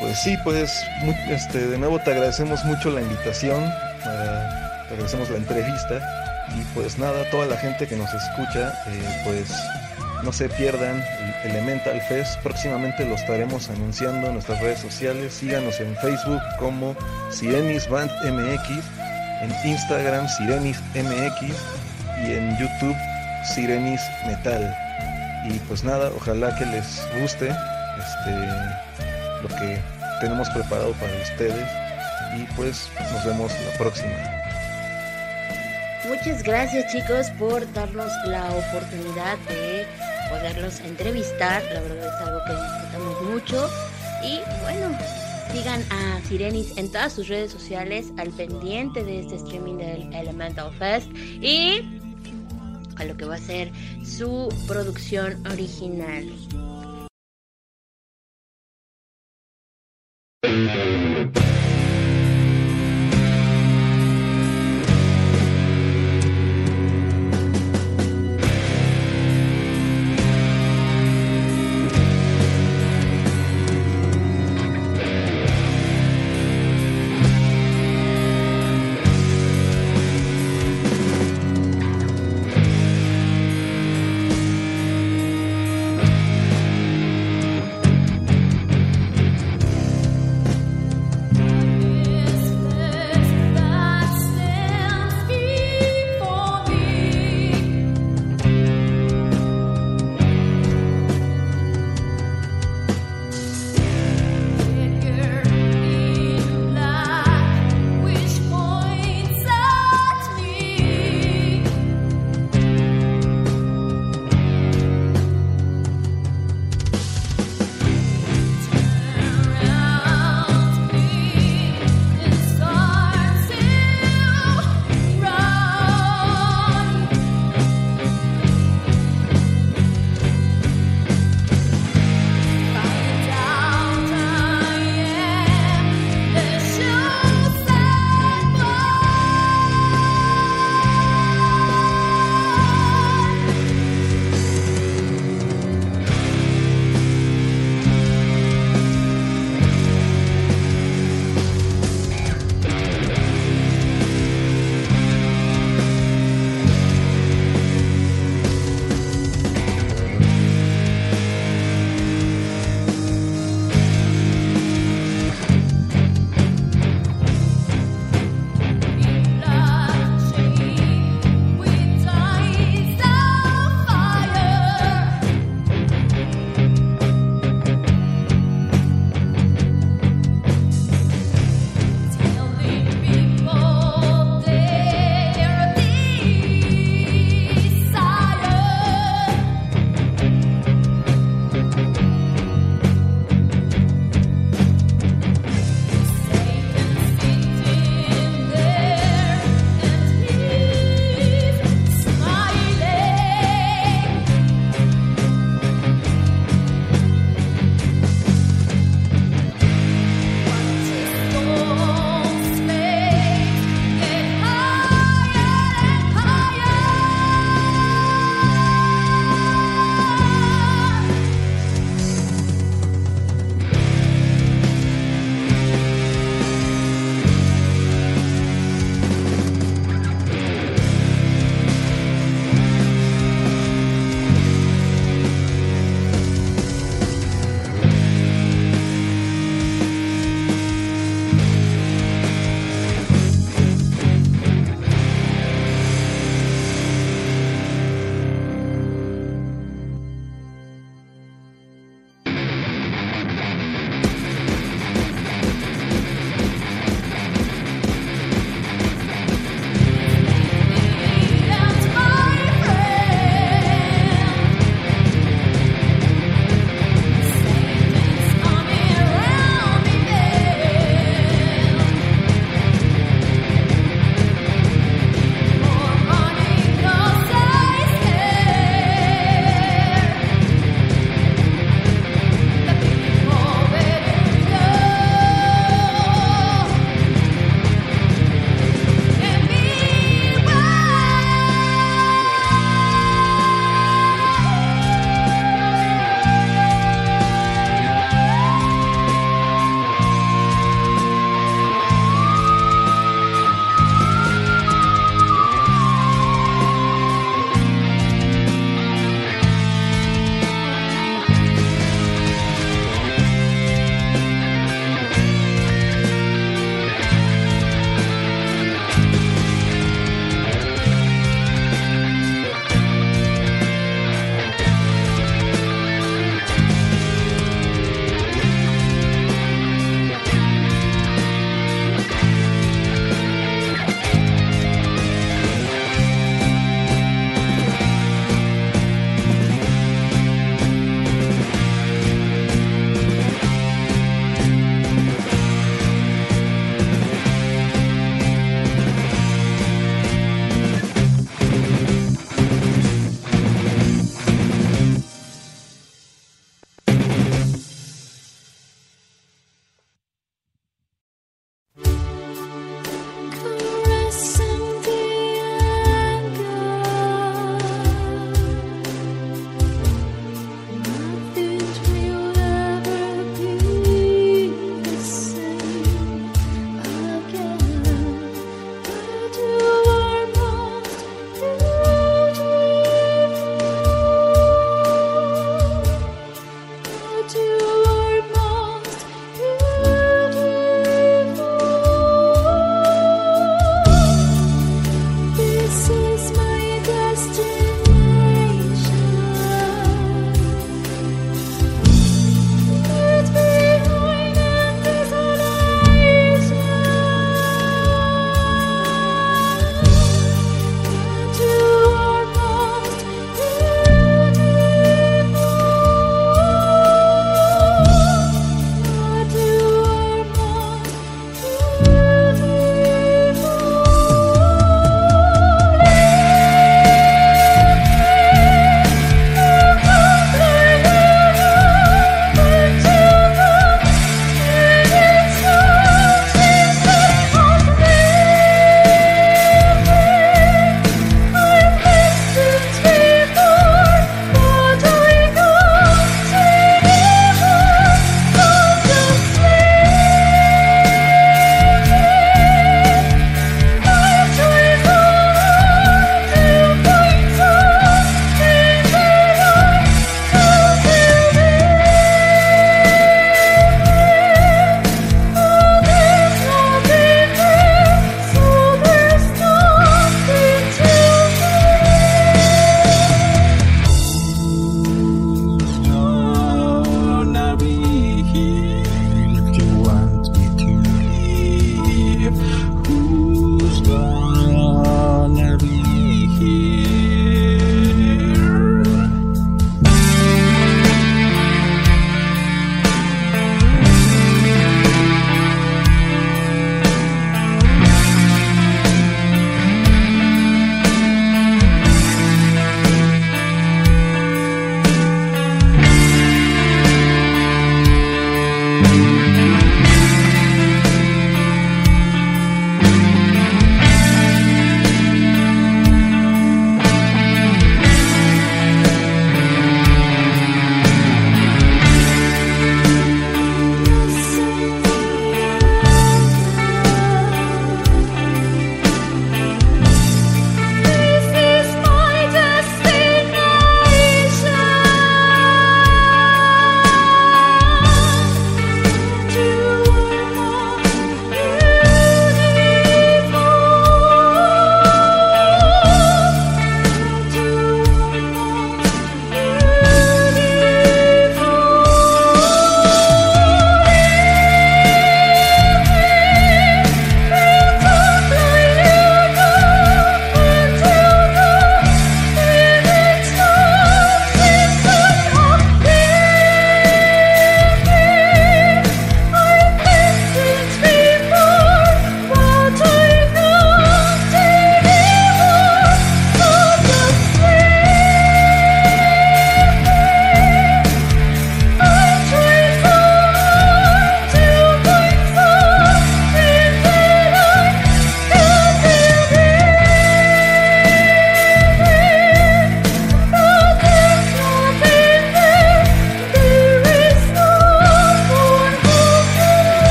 Pues sí, pues este, de nuevo te agradecemos mucho la invitación, eh, te agradecemos la entrevista y pues nada, toda la gente que nos escucha, eh, pues no se pierdan el Elemental Fest, próximamente lo estaremos anunciando en nuestras redes sociales, síganos en Facebook como Sirenis Band MX, en Instagram Sirenis MX y en YouTube Sirenis Metal. Y pues nada, ojalá que les guste este lo que tenemos preparado para ustedes y pues nos vemos la próxima. Muchas gracias chicos por darnos la oportunidad de poderlos entrevistar. La verdad es algo que disfrutamos mucho. Y bueno, sigan a Sirenis en todas sus redes sociales al pendiente de este streaming del Elemental Fest y a lo que va a ser su producción original.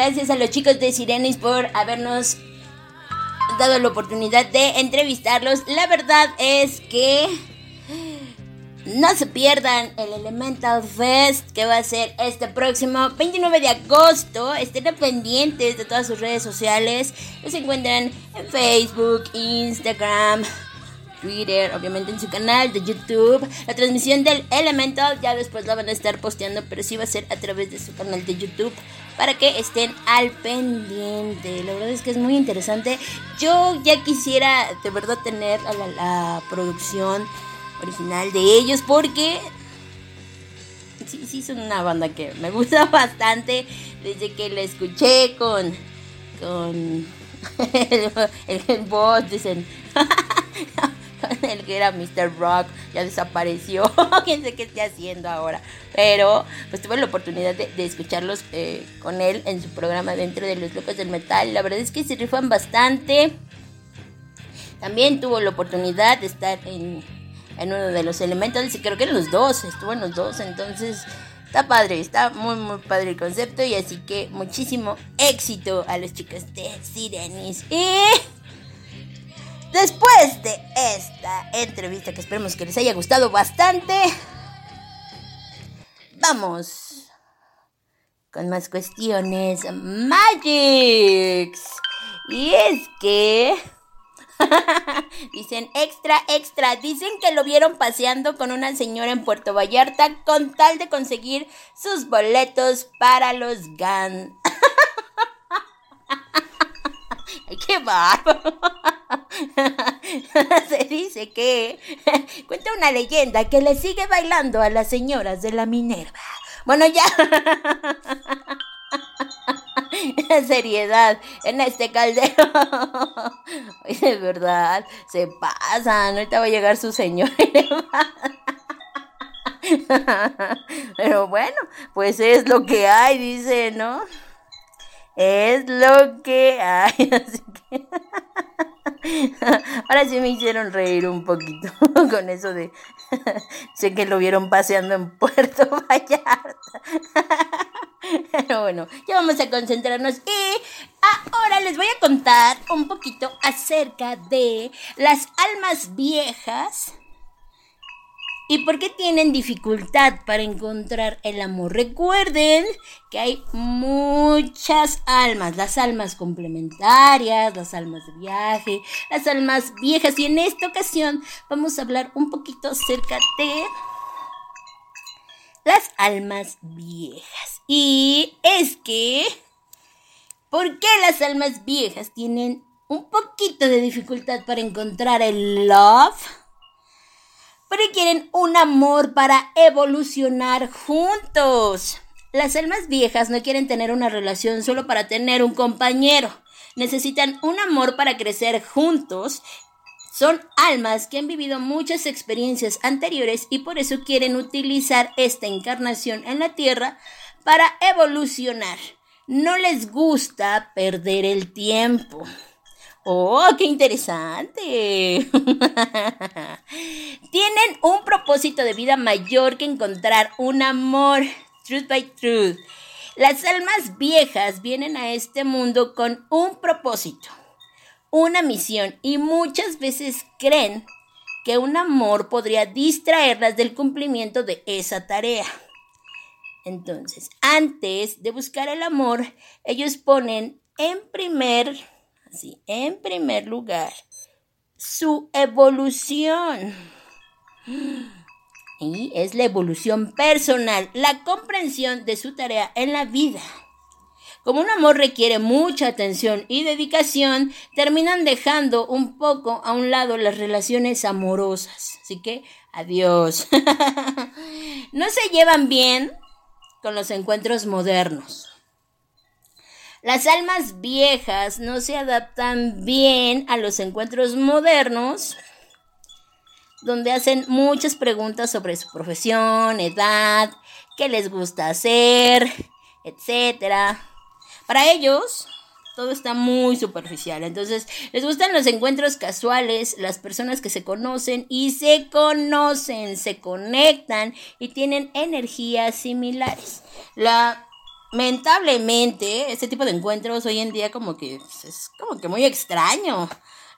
Gracias a los chicos de Sirenis por habernos dado la oportunidad de entrevistarlos. La verdad es que no se pierdan el Elemental Fest que va a ser este próximo 29 de agosto. Estén pendientes de todas sus redes sociales. Los encuentran en Facebook, Instagram, Twitter, obviamente en su canal de YouTube. La transmisión del Elemental ya después la van a estar posteando, pero sí va a ser a través de su canal de YouTube para que estén al pendiente. La verdad es que es muy interesante. Yo ya quisiera de verdad tener la, la producción original de ellos porque sí, sí son una banda que me gusta bastante desde que la escuché con con el, el, el boss dicen el que era Mr. Rock ya desapareció quién sé qué esté haciendo ahora pero pues tuve la oportunidad de, escucharlos eh, con él en su programa dentro de los locos del metal la verdad es que se rifan bastante también tuvo la oportunidad de estar en uno de los elementos, creo que en los dos, estuvo en los dos, entonces está padre, está muy muy padre el concepto y así que muchísimo éxito a los chicos de Sirenis. Y después de esta entrevista que esperemos que les haya gustado bastante, vamos con más cuestiones Magics. Y es que... Dicen extra, extra. Dicen que lo vieron paseando con una señora en Puerto Vallarta con tal de conseguir sus boletos para los GAN. Qué bárbaro. Se dice que cuenta una leyenda que le sigue bailando a las señoras de la Minerva. Bueno, ya. seriedad en este caldero. de verdad, se pasan. Ahorita va a llegar su señor. Pero bueno, pues es lo que hay, dice, ¿no? Es lo que hay. Así que... Ahora sí me hicieron reír un poquito con eso de... sé que lo vieron paseando en Puerto Vallarta. Pero bueno, ya vamos a concentrarnos y ahora les voy a contar un poquito acerca de las almas viejas y por qué tienen dificultad para encontrar el amor. Recuerden que hay muchas almas, las almas complementarias, las almas de viaje, las almas viejas y en esta ocasión vamos a hablar un poquito acerca de las almas viejas. Y es que, ¿por qué las almas viejas tienen un poquito de dificultad para encontrar el love? Porque quieren un amor para evolucionar juntos. Las almas viejas no quieren tener una relación solo para tener un compañero. Necesitan un amor para crecer juntos son almas que han vivido muchas experiencias anteriores y por eso quieren utilizar esta encarnación en la Tierra para evolucionar. No les gusta perder el tiempo. ¡Oh, qué interesante! Tienen un propósito de vida mayor que encontrar un amor. Truth by truth. Las almas viejas vienen a este mundo con un propósito una misión y muchas veces creen que un amor podría distraerlas del cumplimiento de esa tarea. Entonces, antes de buscar el amor, ellos ponen en primer, así, en primer lugar, su evolución. Y es la evolución personal, la comprensión de su tarea en la vida. Como un amor requiere mucha atención y dedicación, terminan dejando un poco a un lado las relaciones amorosas. Así que, adiós. no se llevan bien con los encuentros modernos. Las almas viejas no se adaptan bien a los encuentros modernos, donde hacen muchas preguntas sobre su profesión, edad, qué les gusta hacer, etcétera. Para ellos, todo está muy superficial. Entonces, les gustan los encuentros casuales, las personas que se conocen y se conocen, se conectan y tienen energías similares. La lamentablemente, este tipo de encuentros hoy en día como que pues, es como que muy extraño.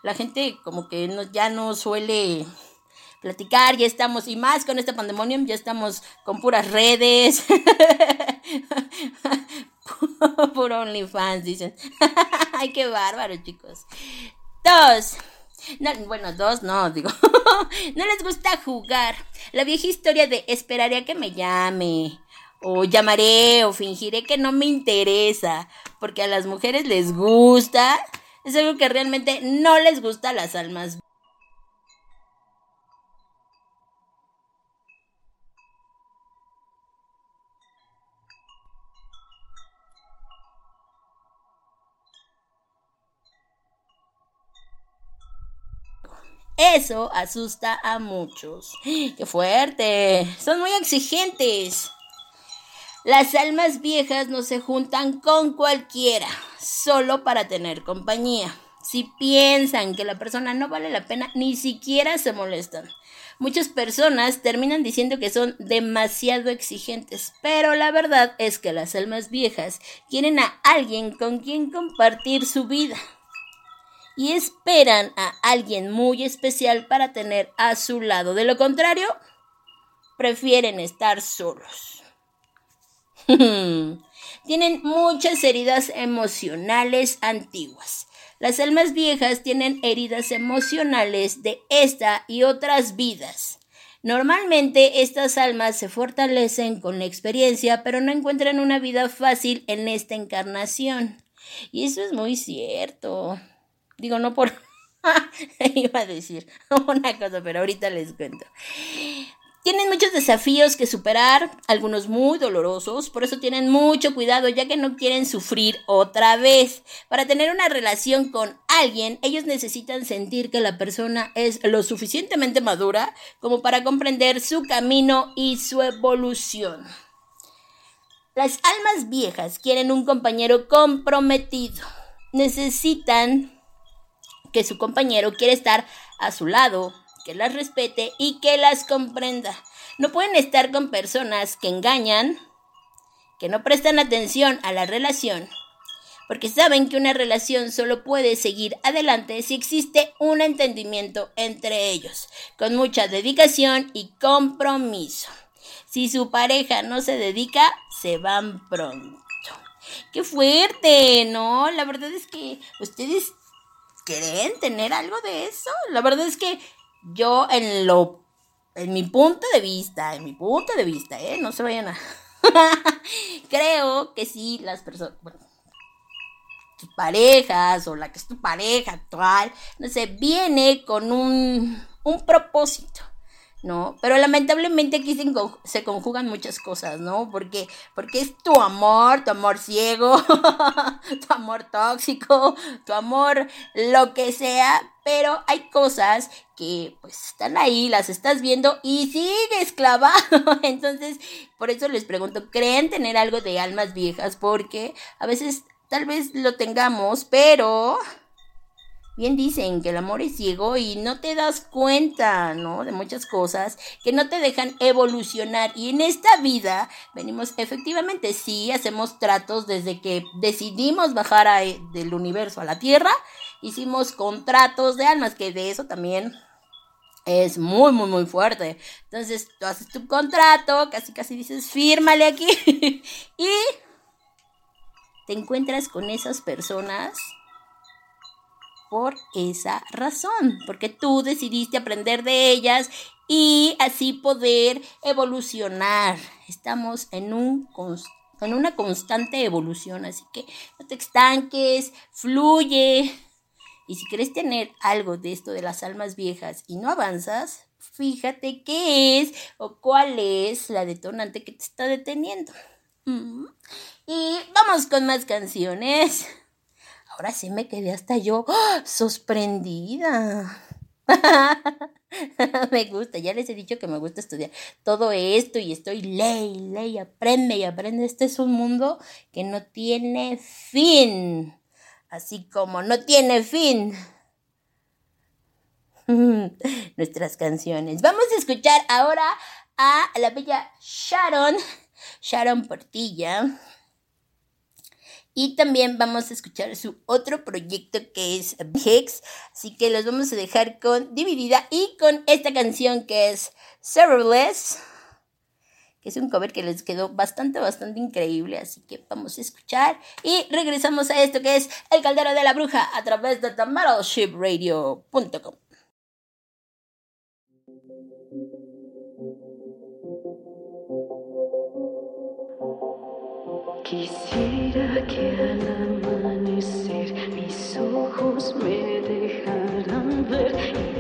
La gente como que no, ya no suele platicar, ya estamos, y más con este pandemonium, ya estamos con puras redes. Puro OnlyFans, dicen. Ay, qué bárbaro, chicos. Dos. No, bueno, dos no, digo. no les gusta jugar. La vieja historia de esperaré a que me llame. O llamaré o fingiré que no me interesa. Porque a las mujeres les gusta. Es algo que realmente no les gusta a las almas. Eso asusta a muchos. ¡Qué fuerte! Son muy exigentes. Las almas viejas no se juntan con cualquiera, solo para tener compañía. Si piensan que la persona no vale la pena, ni siquiera se molestan. Muchas personas terminan diciendo que son demasiado exigentes, pero la verdad es que las almas viejas quieren a alguien con quien compartir su vida y esperan a alguien muy especial para tener a su lado. De lo contrario, prefieren estar solos. Tienen muchas heridas emocionales antiguas. Las almas viejas tienen heridas emocionales de esta y otras vidas. Normalmente estas almas se fortalecen con la experiencia, pero no encuentran una vida fácil en esta encarnación. Y eso es muy cierto. Digo, no por... Iba a decir una cosa, pero ahorita les cuento. Tienen muchos desafíos que superar, algunos muy dolorosos, por eso tienen mucho cuidado ya que no quieren sufrir otra vez. Para tener una relación con alguien, ellos necesitan sentir que la persona es lo suficientemente madura como para comprender su camino y su evolución. Las almas viejas quieren un compañero comprometido. Necesitan que su compañero quiere estar a su lado, que las respete y que las comprenda. No pueden estar con personas que engañan, que no prestan atención a la relación, porque saben que una relación solo puede seguir adelante si existe un entendimiento entre ellos, con mucha dedicación y compromiso. Si su pareja no se dedica, se van pronto. ¡Qué fuerte! ¿No? La verdad es que ustedes creen tener algo de eso. La verdad es que yo en lo, en mi punto de vista, en mi punto de vista, ¿eh? No se vayan a... Creo que sí, las personas, tus parejas o la que es tu pareja actual, no sé, viene con un, un propósito. ¿No? Pero lamentablemente aquí se, se conjugan muchas cosas, ¿no? Porque, porque es tu amor, tu amor ciego, tu amor tóxico, tu amor lo que sea, pero hay cosas que pues están ahí, las estás viendo y sigues clavado. Entonces, por eso les pregunto, ¿creen tener algo de almas viejas? Porque a veces tal vez lo tengamos, pero Bien dicen que el amor es ciego y no te das cuenta, ¿no? De muchas cosas que no te dejan evolucionar. Y en esta vida venimos, efectivamente, sí, hacemos tratos desde que decidimos bajar a- del universo a la Tierra. Hicimos contratos de almas, que de eso también es muy, muy, muy fuerte. Entonces, tú haces tu contrato, casi, casi dices, fírmale aquí. y te encuentras con esas personas por esa razón, porque tú decidiste aprender de ellas y así poder evolucionar. Estamos en, un, en una constante evolución, así que no te estanques, fluye. Y si quieres tener algo de esto de las almas viejas y no avanzas, fíjate qué es o cuál es la detonante que te está deteniendo. Y vamos con más canciones. Ahora sí me quedé hasta yo ¡ah! sorprendida. me gusta, ya les he dicho que me gusta estudiar todo esto y estoy ley, ley, aprende y aprende. Este es un mundo que no tiene fin, así como no tiene fin nuestras canciones. Vamos a escuchar ahora a la bella Sharon, Sharon Portilla, Y también vamos a escuchar su otro proyecto que es Hex. Así que los vamos a dejar con Dividida y con esta canción que es Serverless. Que es un cover que les quedó bastante, bastante increíble. Así que vamos a escuchar. Y regresamos a esto que es El Caldero de la Bruja a través de TheMetalShipRadio.com. que al amanecer mis ojos me dejaran ver y todo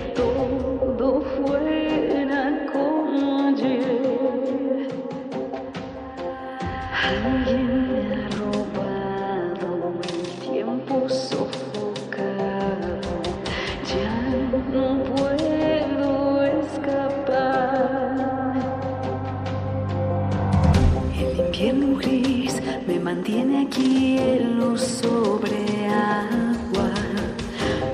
mantiene aquí en luz sobre agua.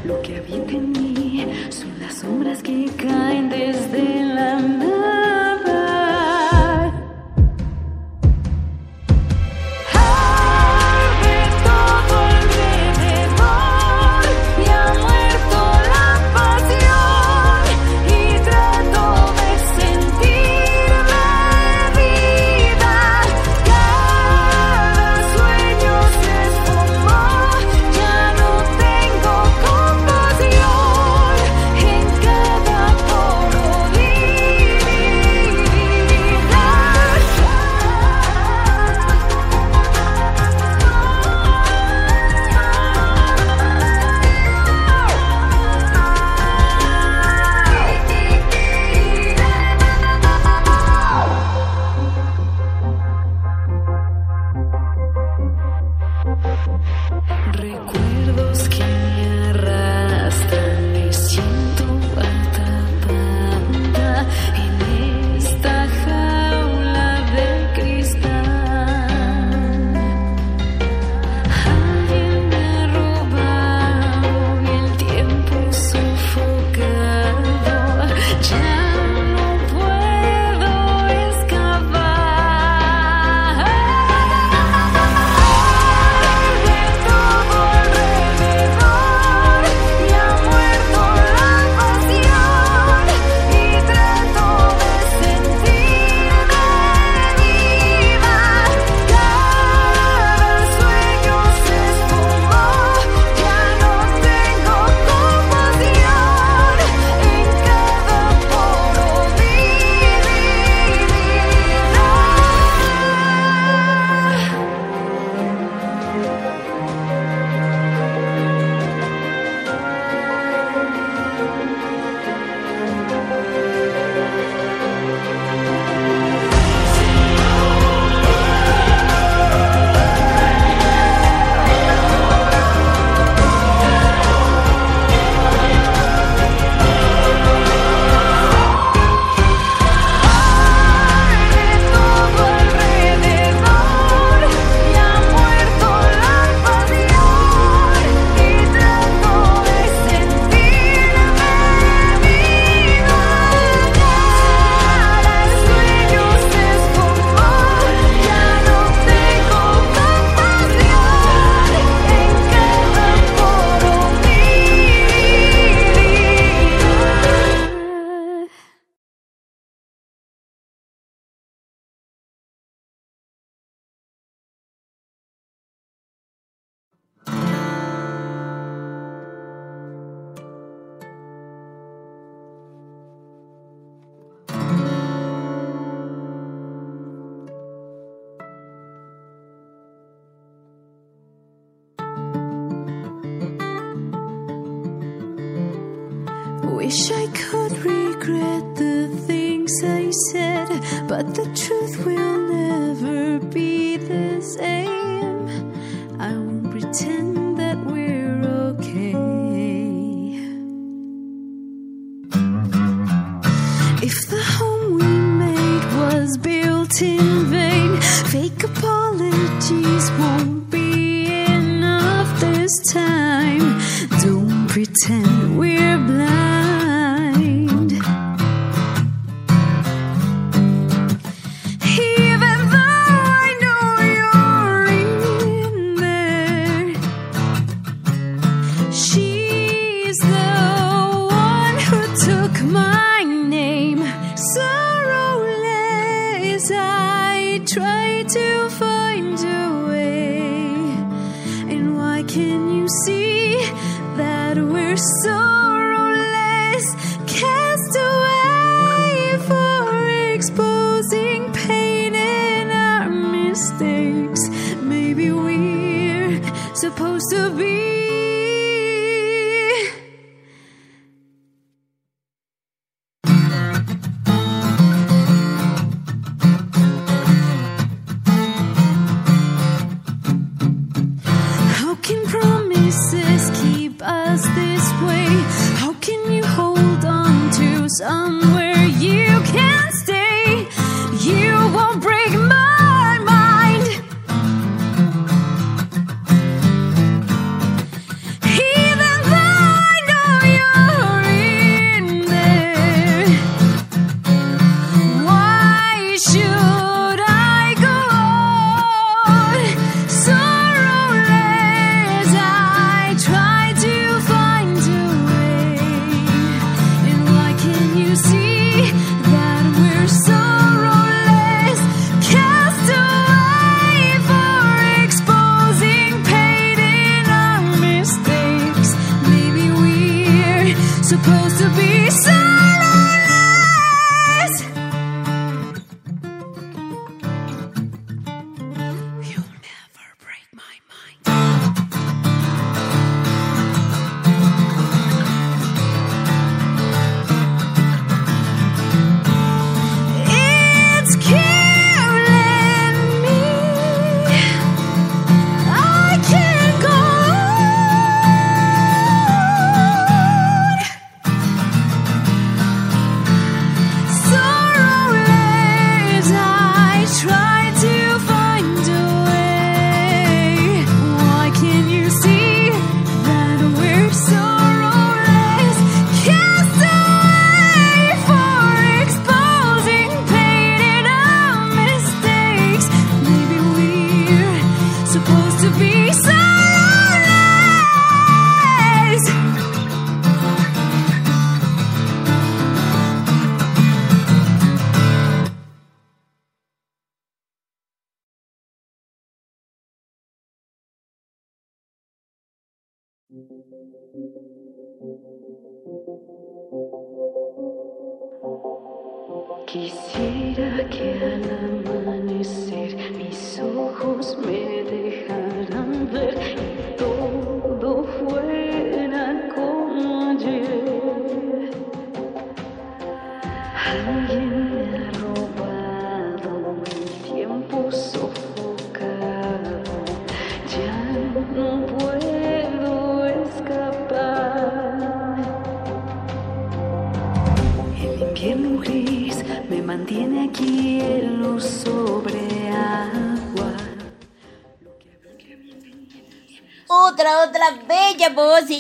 Lo que habita en mí son las sombras que caen desde la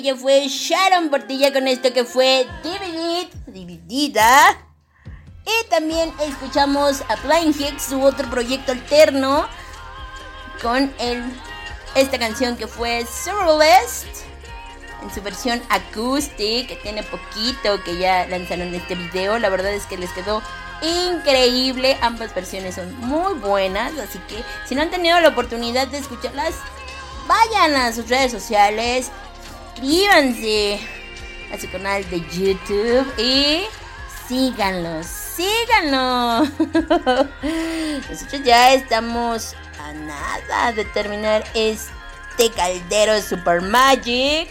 ella fue Sharon Portilla con esto que fue Dividid, Dividida. Y también escuchamos a Blind Hicks, su otro proyecto alterno, con el, esta canción que fue Surrealist, en su versión acoustic, que tiene poquito que ya lanzaron este video. La verdad es que les quedó increíble. Ambas versiones son muy buenas, así que si no han tenido la oportunidad de escucharlas, vayan a sus redes sociales, suscríbanse a su canal de YouTube y síganlos, síganlo. Nosotros ya estamos a nada de terminar este caldero Super Magic.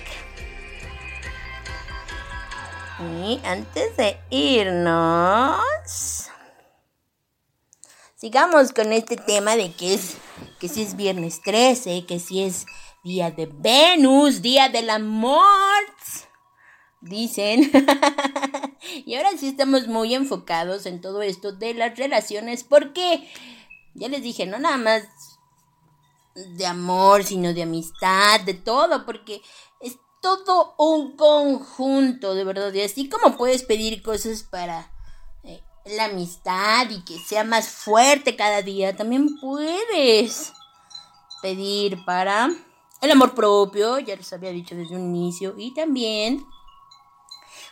Y antes de irnos, sigamos con este tema de que es que si es viernes 13, que si es día de Venus, día del amor. Dicen. y ahora sí estamos muy enfocados en todo esto de las relaciones porque ya les dije, no nada más de amor, sino de amistad, de todo, porque es todo un conjunto, de verdad. Y así como puedes pedir cosas para eh, la amistad y que sea más fuerte cada día, también puedes pedir para el amor propio, ya les había dicho desde un inicio, y también,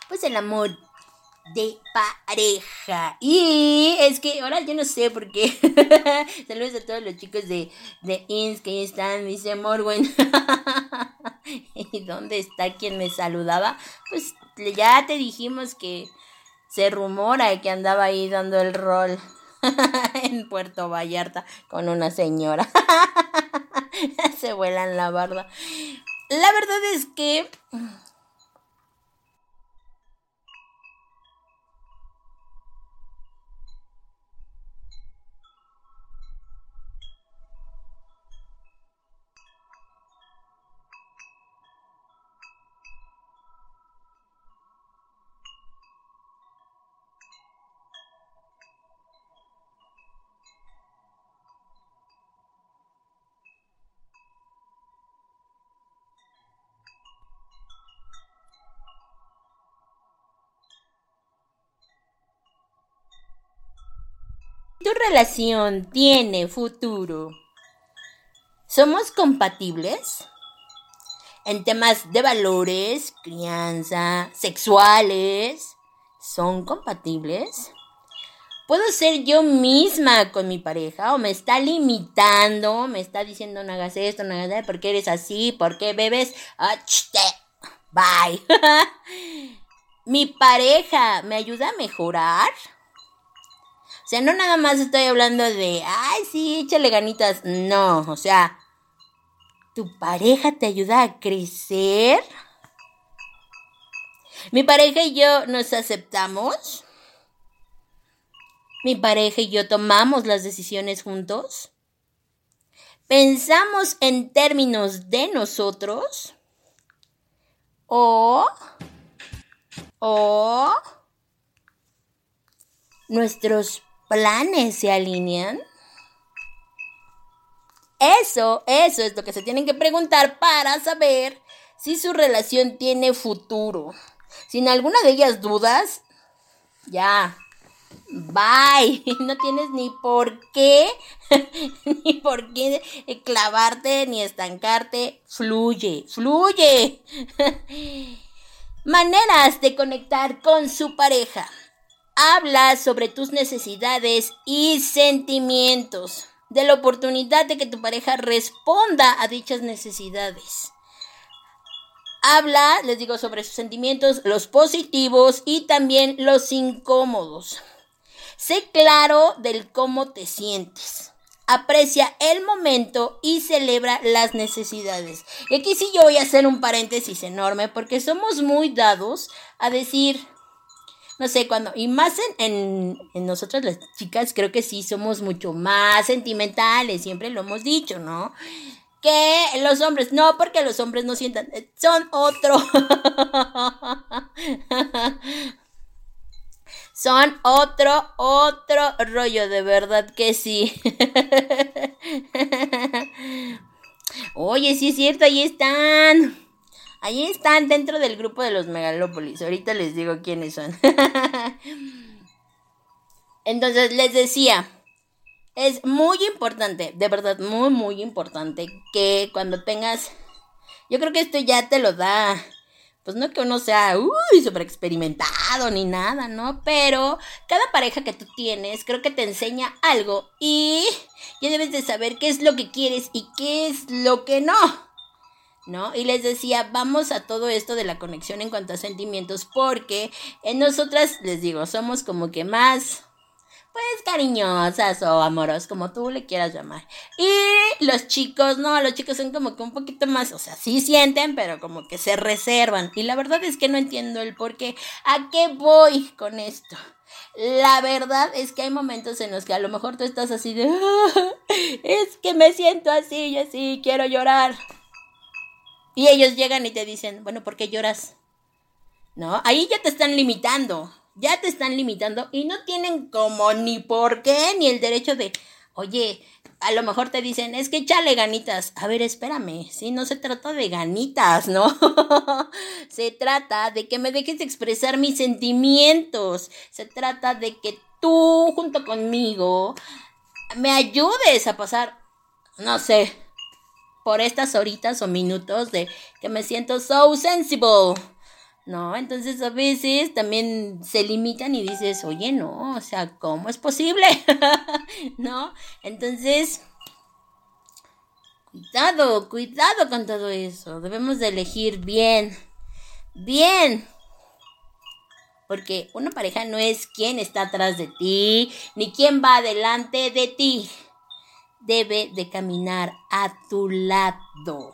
pues el amor de pareja. Y es que ahora yo no sé por qué. Saludos a todos los chicos de, de INS que ahí están. Me dice Morwen. ¿Y dónde está quien me saludaba? Pues ya te dijimos que se rumora que andaba ahí dando el rol en Puerto Vallarta con una señora. se vuelan la barda. La verdad es que tu relación tiene futuro. ¿Somos compatibles? En temas de valores, crianza, sexuales, ¿son compatibles? ¿Puedo ser yo misma con mi pareja o me está limitando? Me está diciendo no hagas esto, no hagas esto, ¿por qué eres así? ¿Por qué bebes? Ah, bye. ¿Mi pareja me ayuda a mejorar? O sea, no nada más estoy hablando de, ay, sí, échale ganitas. No, o sea, ¿tu pareja te ayuda a crecer? ¿Mi pareja y yo nos aceptamos? ¿Mi pareja y yo tomamos las decisiones juntos? ¿Pensamos en términos de nosotros? ¿O... o... nuestros planes se alinean? Eso, eso es lo que se tienen que preguntar para saber si su relación tiene futuro. Sin alguna de ellas dudas, ya, bye. No tienes ni por qué, ni por qué clavarte, ni estancarte. Fluye, fluye. Maneras de conectar con su pareja. Habla sobre tus necesidades y sentimientos, de la oportunidad de que tu pareja responda a dichas necesidades. Habla, les digo, sobre sus sentimientos, los positivos y también los incómodos. Sé claro del cómo te sientes. Aprecia el momento y celebra las necesidades. Y aquí sí yo voy a hacer un paréntesis enorme porque somos muy dados a decir, no sé, cuando, y más en, en, nosotras las chicas, creo que sí somos mucho más sentimentales, siempre lo hemos dicho, ¿no? Que los hombres, no porque los hombres no sientan, eh, son otro. son otro, otro rollo, de verdad que sí. Oye, sí es cierto, ahí están. Ahí están dentro del grupo de los megalópolis. Ahorita les digo quiénes son. Entonces les decía, es muy importante, de verdad, muy, muy importante que cuando tengas... Yo creo que esto ya te lo da pues no que uno sea, uy, súper experimentado ni nada, ¿no? Pero cada pareja que tú tienes creo que te enseña algo y ya debes de saber qué es lo que quieres y qué es lo que no. ¿No? Y les decía, vamos a todo esto de la conexión en cuanto a sentimientos, porque en nosotras, les digo, somos como que más, pues cariñosas o amorosas, como tú le quieras llamar. Y los chicos, no, los chicos son como que un poquito más, o sea, sí sienten, pero como que se reservan. Y la verdad es que no entiendo el por qué. ¿A qué voy con esto? La verdad es que hay momentos en los que a lo mejor tú estás así de, ah, es que me siento así y así, quiero llorar. Y ellos llegan y te dicen, bueno, ¿por qué lloras? ¿No? Ahí ya te están limitando, ya te están limitando y no tienen como ni por qué ni el derecho de, oye, a lo mejor te dicen, es que échale ganitas. A ver, espérame, si no se trata de ganitas, ¿no? se trata de que me dejes expresar mis sentimientos. Se trata de que tú, junto conmigo, me ayudes a pasar, no sé, por estas horitas o minutos de que me siento so sensible. ¿no? Entonces a veces también se limitan y dices, oye, no, o sea, ¿cómo es posible? ¿No? Entonces, cuidado, cuidado con todo eso. Debemos de elegir bien, bien. Porque una pareja no es quien está atrás de ti, ni quien va adelante de ti. Debe de caminar a tu lado.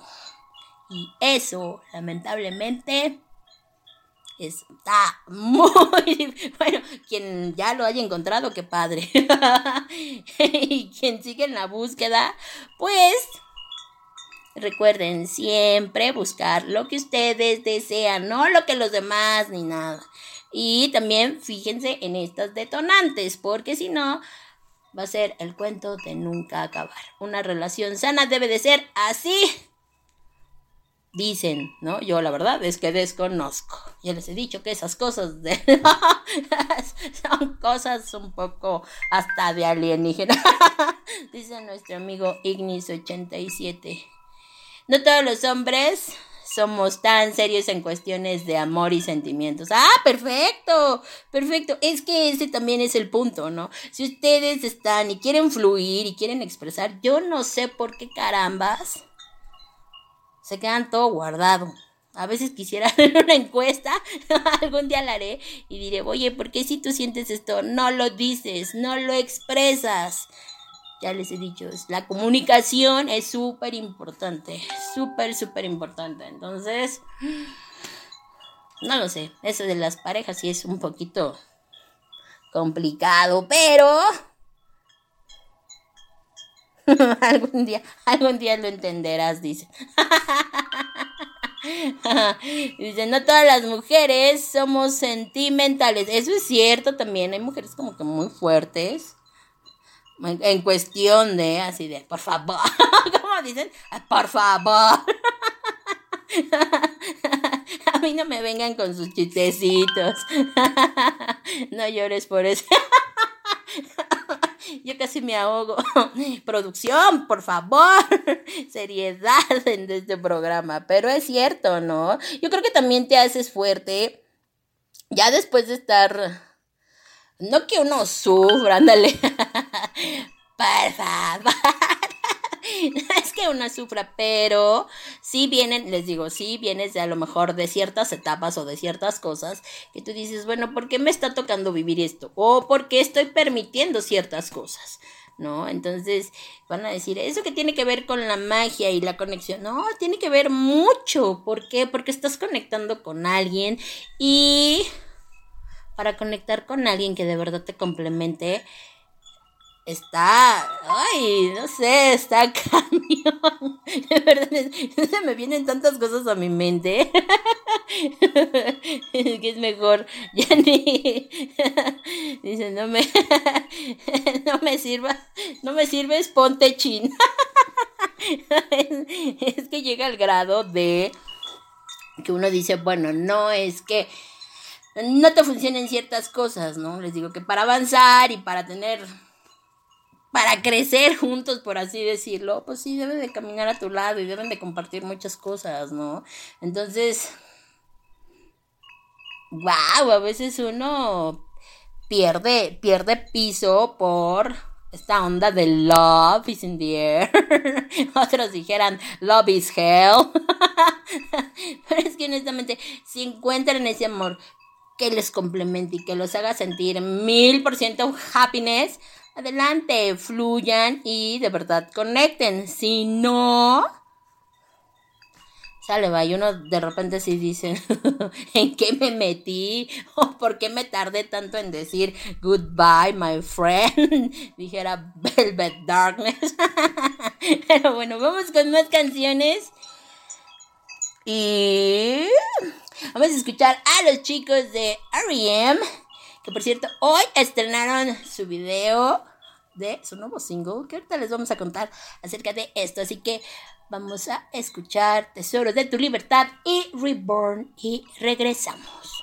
Y eso, lamentablemente, está muy bueno quien ya lo haya encontrado qué padre y quien sigue en la búsqueda pues recuerden siempre buscar lo que ustedes desean no lo que los demás ni nada y también fíjense en estas detonantes porque si no va a ser el cuento de nunca acabar una relación sana debe de ser así Dicen, ¿no? Yo la verdad es que desconozco. Ya les he dicho que esas cosas de... son cosas un poco hasta de alienígena. Dice nuestro amigo Ignis87. No todos los hombres somos tan serios en cuestiones de amor y sentimientos. Ah, perfecto, perfecto. Es que ese también es el punto, ¿no? Si ustedes están y quieren fluir y quieren expresar, yo no sé por qué carambas se quedan todo guardado. A veces quisiera hacer una encuesta, algún día la haré y diré, oye, ¿por qué si tú sientes esto no lo dices, no lo expresas? Ya les he dicho, la comunicación es súper importante, súper, súper importante. Entonces, no lo sé, eso de las parejas sí es un poquito complicado, pero algún día, algún día lo entenderás, dice. dice, no todas las mujeres somos sentimentales. Eso es cierto también. Hay mujeres como que muy fuertes. En cuestión de, así de, por favor. ¿Cómo dicen? Por favor. A mí no me vengan con sus chistecitos. No llores por eso. Yo casi me ahogo. Producción, por favor. Seriedad en este programa. Pero es cierto, ¿no? Yo creo que también te haces fuerte. Ya después de estar. No que uno sufra, ándale. Por favor. es que uno sufra, pero sí vienen, les digo, sí vienes de a lo mejor de ciertas etapas o de ciertas cosas que tú dices, bueno, ¿por qué me está tocando vivir esto? O ¿por qué estoy permitiendo ciertas cosas? ¿no? Entonces van a decir, ¿eso que tiene que ver con la magia y la conexión? No, tiene que ver mucho. ¿Por qué? Porque estás conectando con alguien y para conectar con alguien que de verdad te complemente, está, ay, no sé, está cañón. De verdad, se me vienen tantas cosas a mi mente. que es mejor, ya ni. Dice, no me, no me sirva, no me sirves, ponte chin. es que llega al grado de que uno dice, bueno, no es que no te funcionen ciertas cosas, ¿no? Les digo que para avanzar y para tener para crecer juntos, por así decirlo, pues sí, deben de caminar a tu lado y deben de compartir muchas cosas, ¿no? Entonces, wow, a veces uno pierde, pierde piso por esta onda de love is in the air. Otros dijeran love is hell. Pero es que honestamente, si encuentran ese amor que les complemente y que los haga sentir mil por ciento happiness, adelante, fluyan y de verdad conecten. Si no, sale, va, y uno de repente sí dice, ¿en qué me metí? ¿O por qué me tardé tanto en decir goodbye, my friend? Dijera Velvet Darkness. Pero bueno, vamos con más canciones. Y vamos a escuchar a los chicos de R.E.M., que por cierto, hoy estrenaron su video de su nuevo single, que ahorita les vamos a contar acerca de esto. Así que vamos a escuchar Tesoros de tu Libertad y Reborn y regresamos.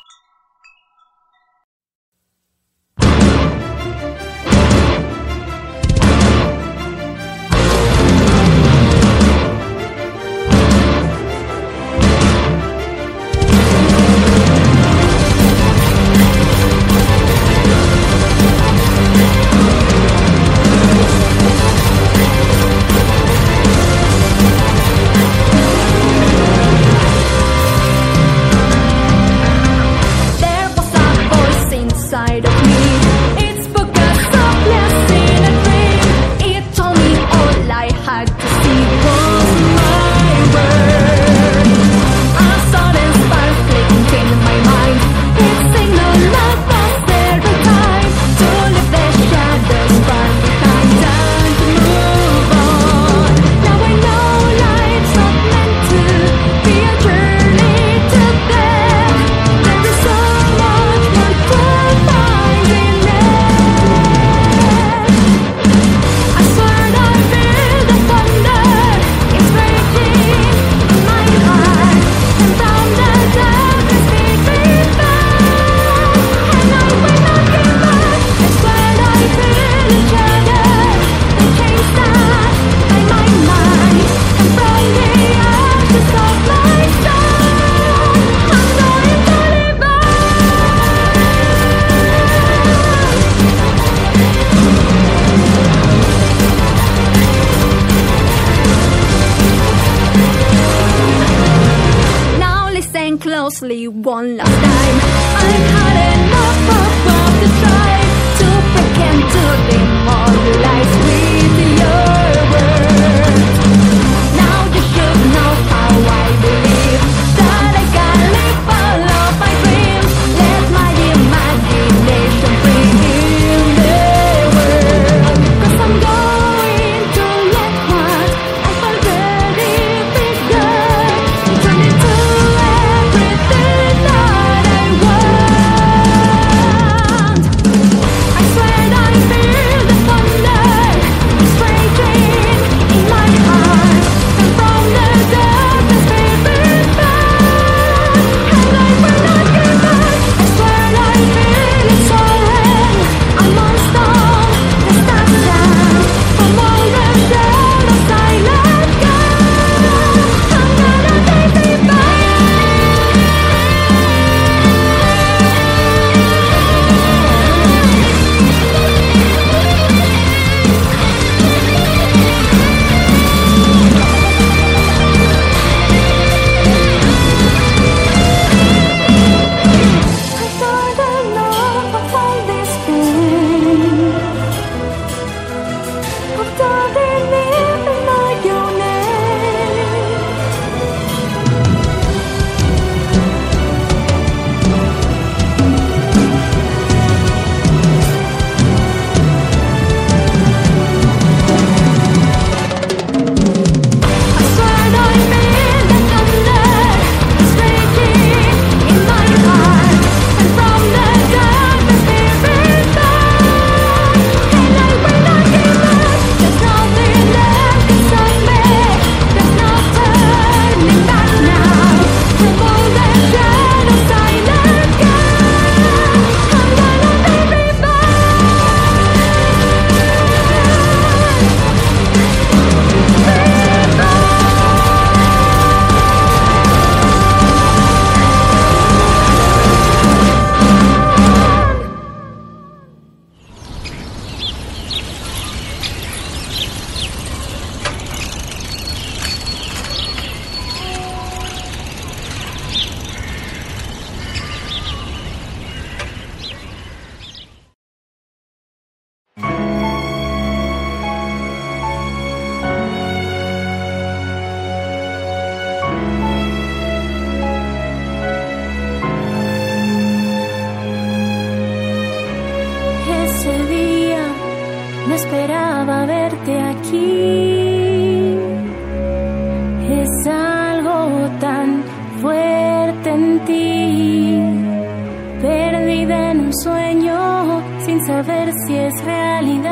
A ver si es realidad.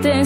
Te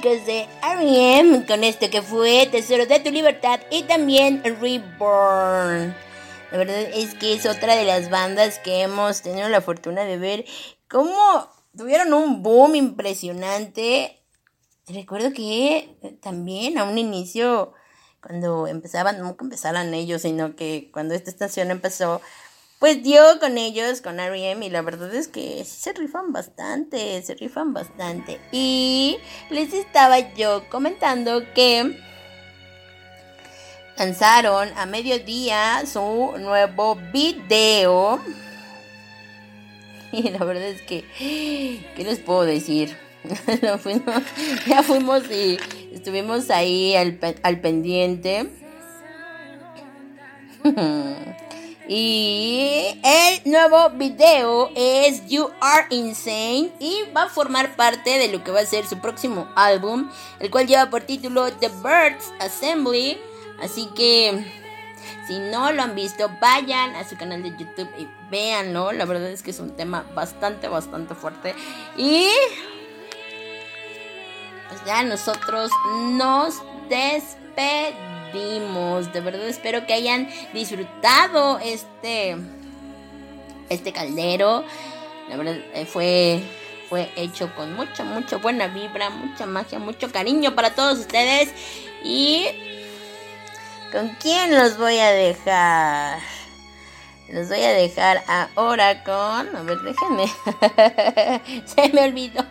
chicos de R.E.M. con esto que fue Tesoro de tu Libertad y también Reborn. La verdad es que es otra de las bandas que hemos tenido la fortuna de ver cómo tuvieron un boom impresionante. Recuerdo que también a un inicio, cuando empezaban, no que empezaran ellos, sino que cuando esta estación empezó, pues dio con ellos, con R.E.M. y la verdad es que se rifan bastante, se rifan bastante. Y les estaba yo comentando que lanzaron a mediodía su nuevo video. Y la verdad es que, ¿qué les puedo decir? Ya fuimos y estuvimos ahí al, al pendiente. Y el nuevo video es You Are Insane y va a formar parte de lo que va a ser su próximo álbum, el cual lleva por título The Birds Assembly. Así que si no lo han visto, vayan a su canal de YouTube y véanlo. La verdad es que es un tema bastante, bastante fuerte. Y pues ya nosotros nos despedimos. De verdad espero que hayan disfrutado este este caldero. La verdad eh, fue fue hecho con mucha mucha buena vibra, mucha magia, mucho cariño para todos ustedes y ¿con quién los voy a dejar? Los voy a dejar ahora con. A ver, déjenme. se me olvidó.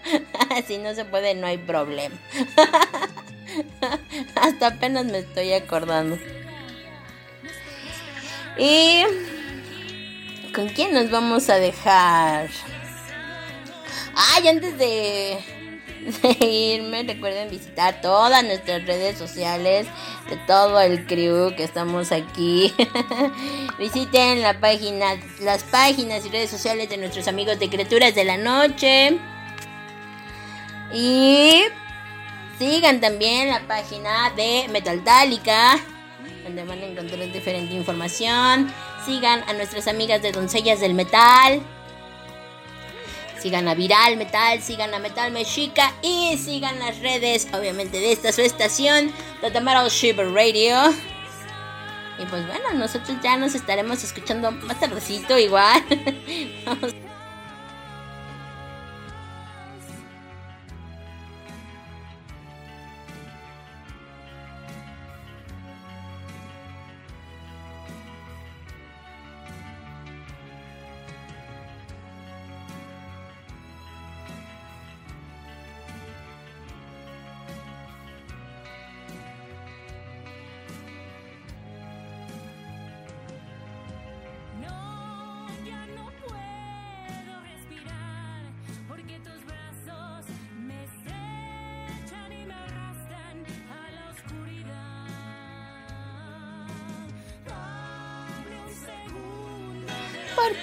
si no se puede, no hay problema. Hasta apenas me estoy acordando. Y. ¿Con quién nos vamos a dejar? Ay, antes de, irme, recuerden visitar todas nuestras redes sociales de todo el crew que estamos aquí. Visiten las páginas y redes sociales de nuestros amigos de Criaturas de la Noche. Y sigan también la página de Metaltálica, donde van a encontrar diferente información. Sigan a nuestras amigas de Doncellas del Metal. Sigan a Viral Metal, sigan a Metal Mexica y sigan las redes, obviamente, de esta su estación, The Metal Ship Radio. Y pues bueno, nosotros ya nos estaremos escuchando más tardecito igual. Vamos.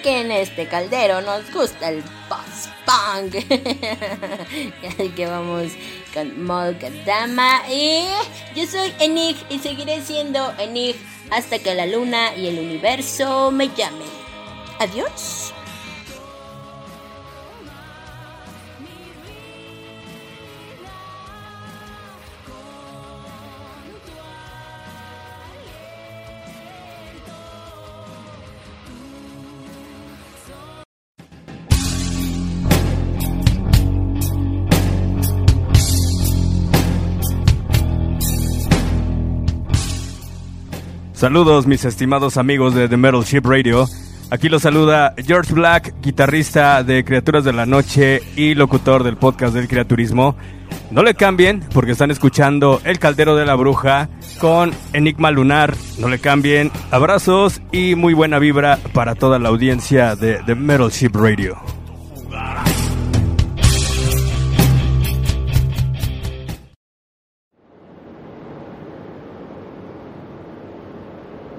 Porque en este caldero nos gusta el post-punk. Así que vamos con Molkadama. Y yo soy Enig y seguiré siendo Enig hasta que la luna y el universo me llamen. Adiós. Saludos mis estimados amigos de The Metal Ship Radio. Aquí los saluda George Black, guitarrista de Criaturas de la Noche y locutor del podcast del Criaturismo. No le cambien porque están escuchando El Caldero de la Bruja con Enigma Lunar. No le cambien. Abrazos y muy buena vibra para toda la audiencia de The Metal Ship Radio.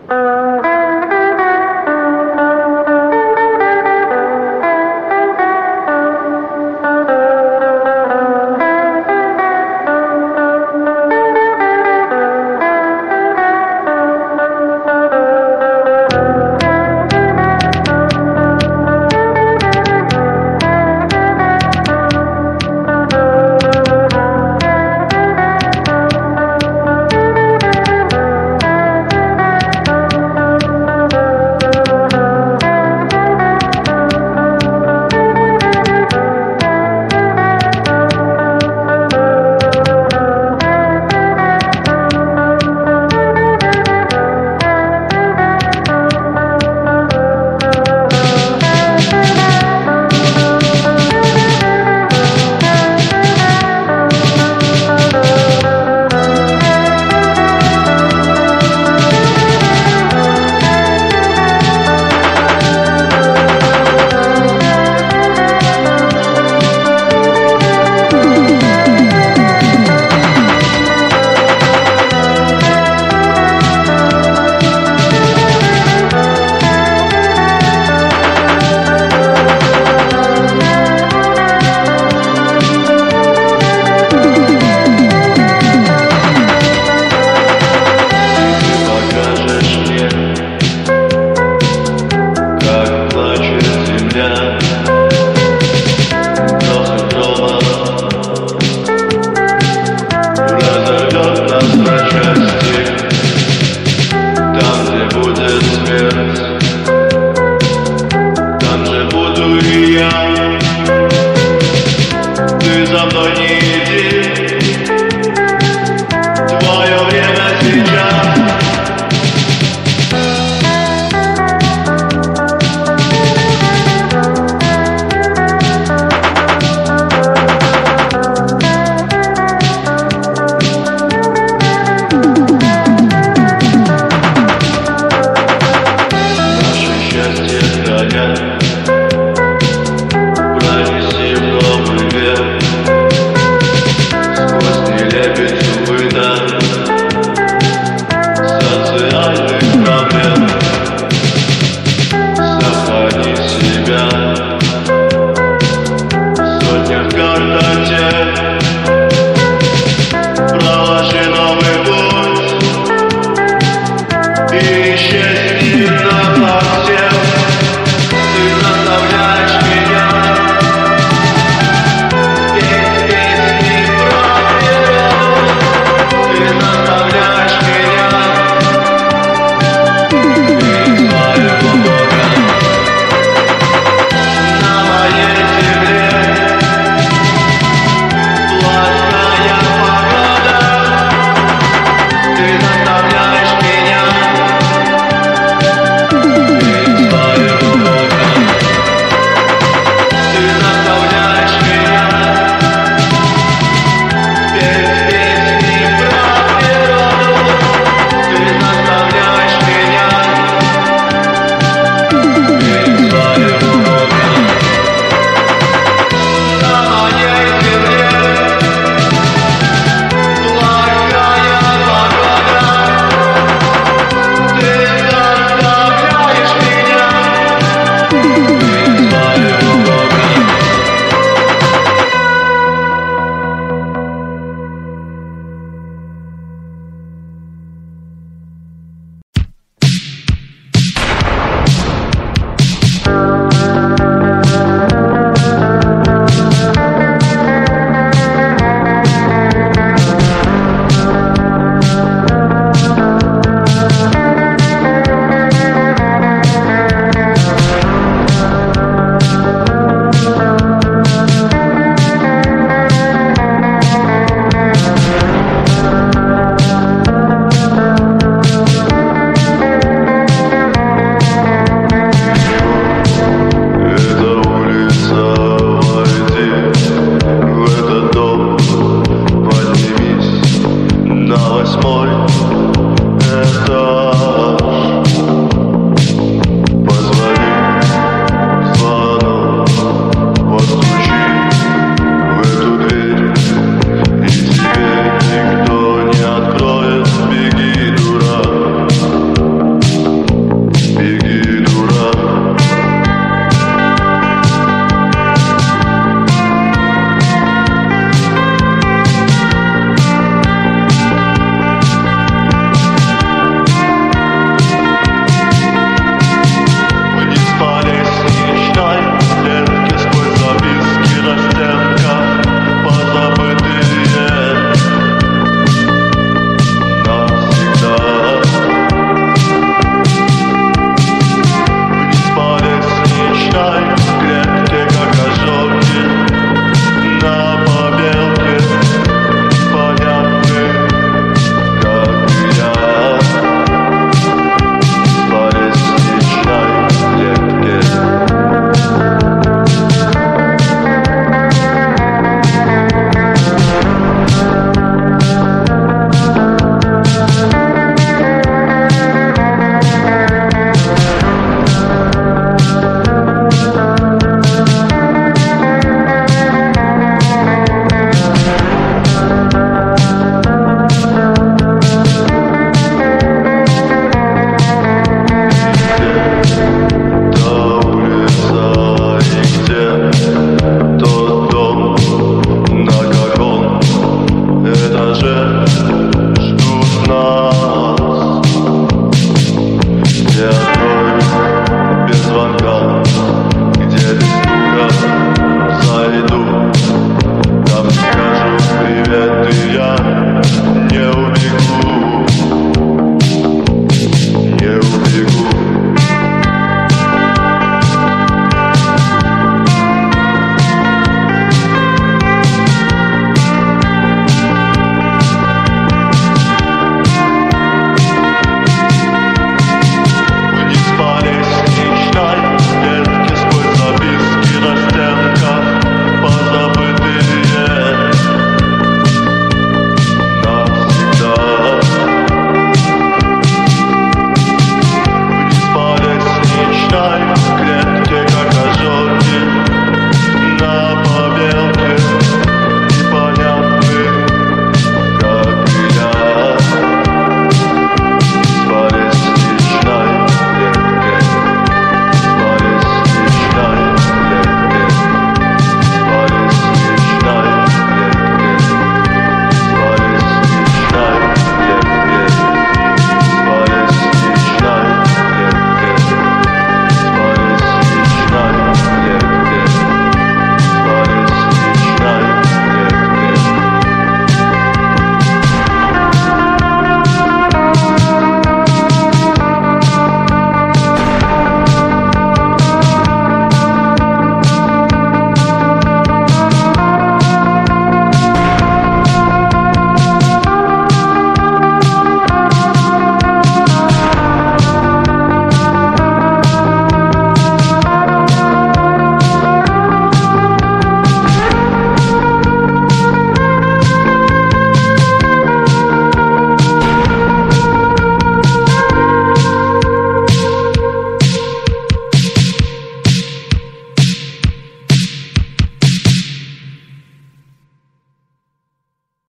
嗯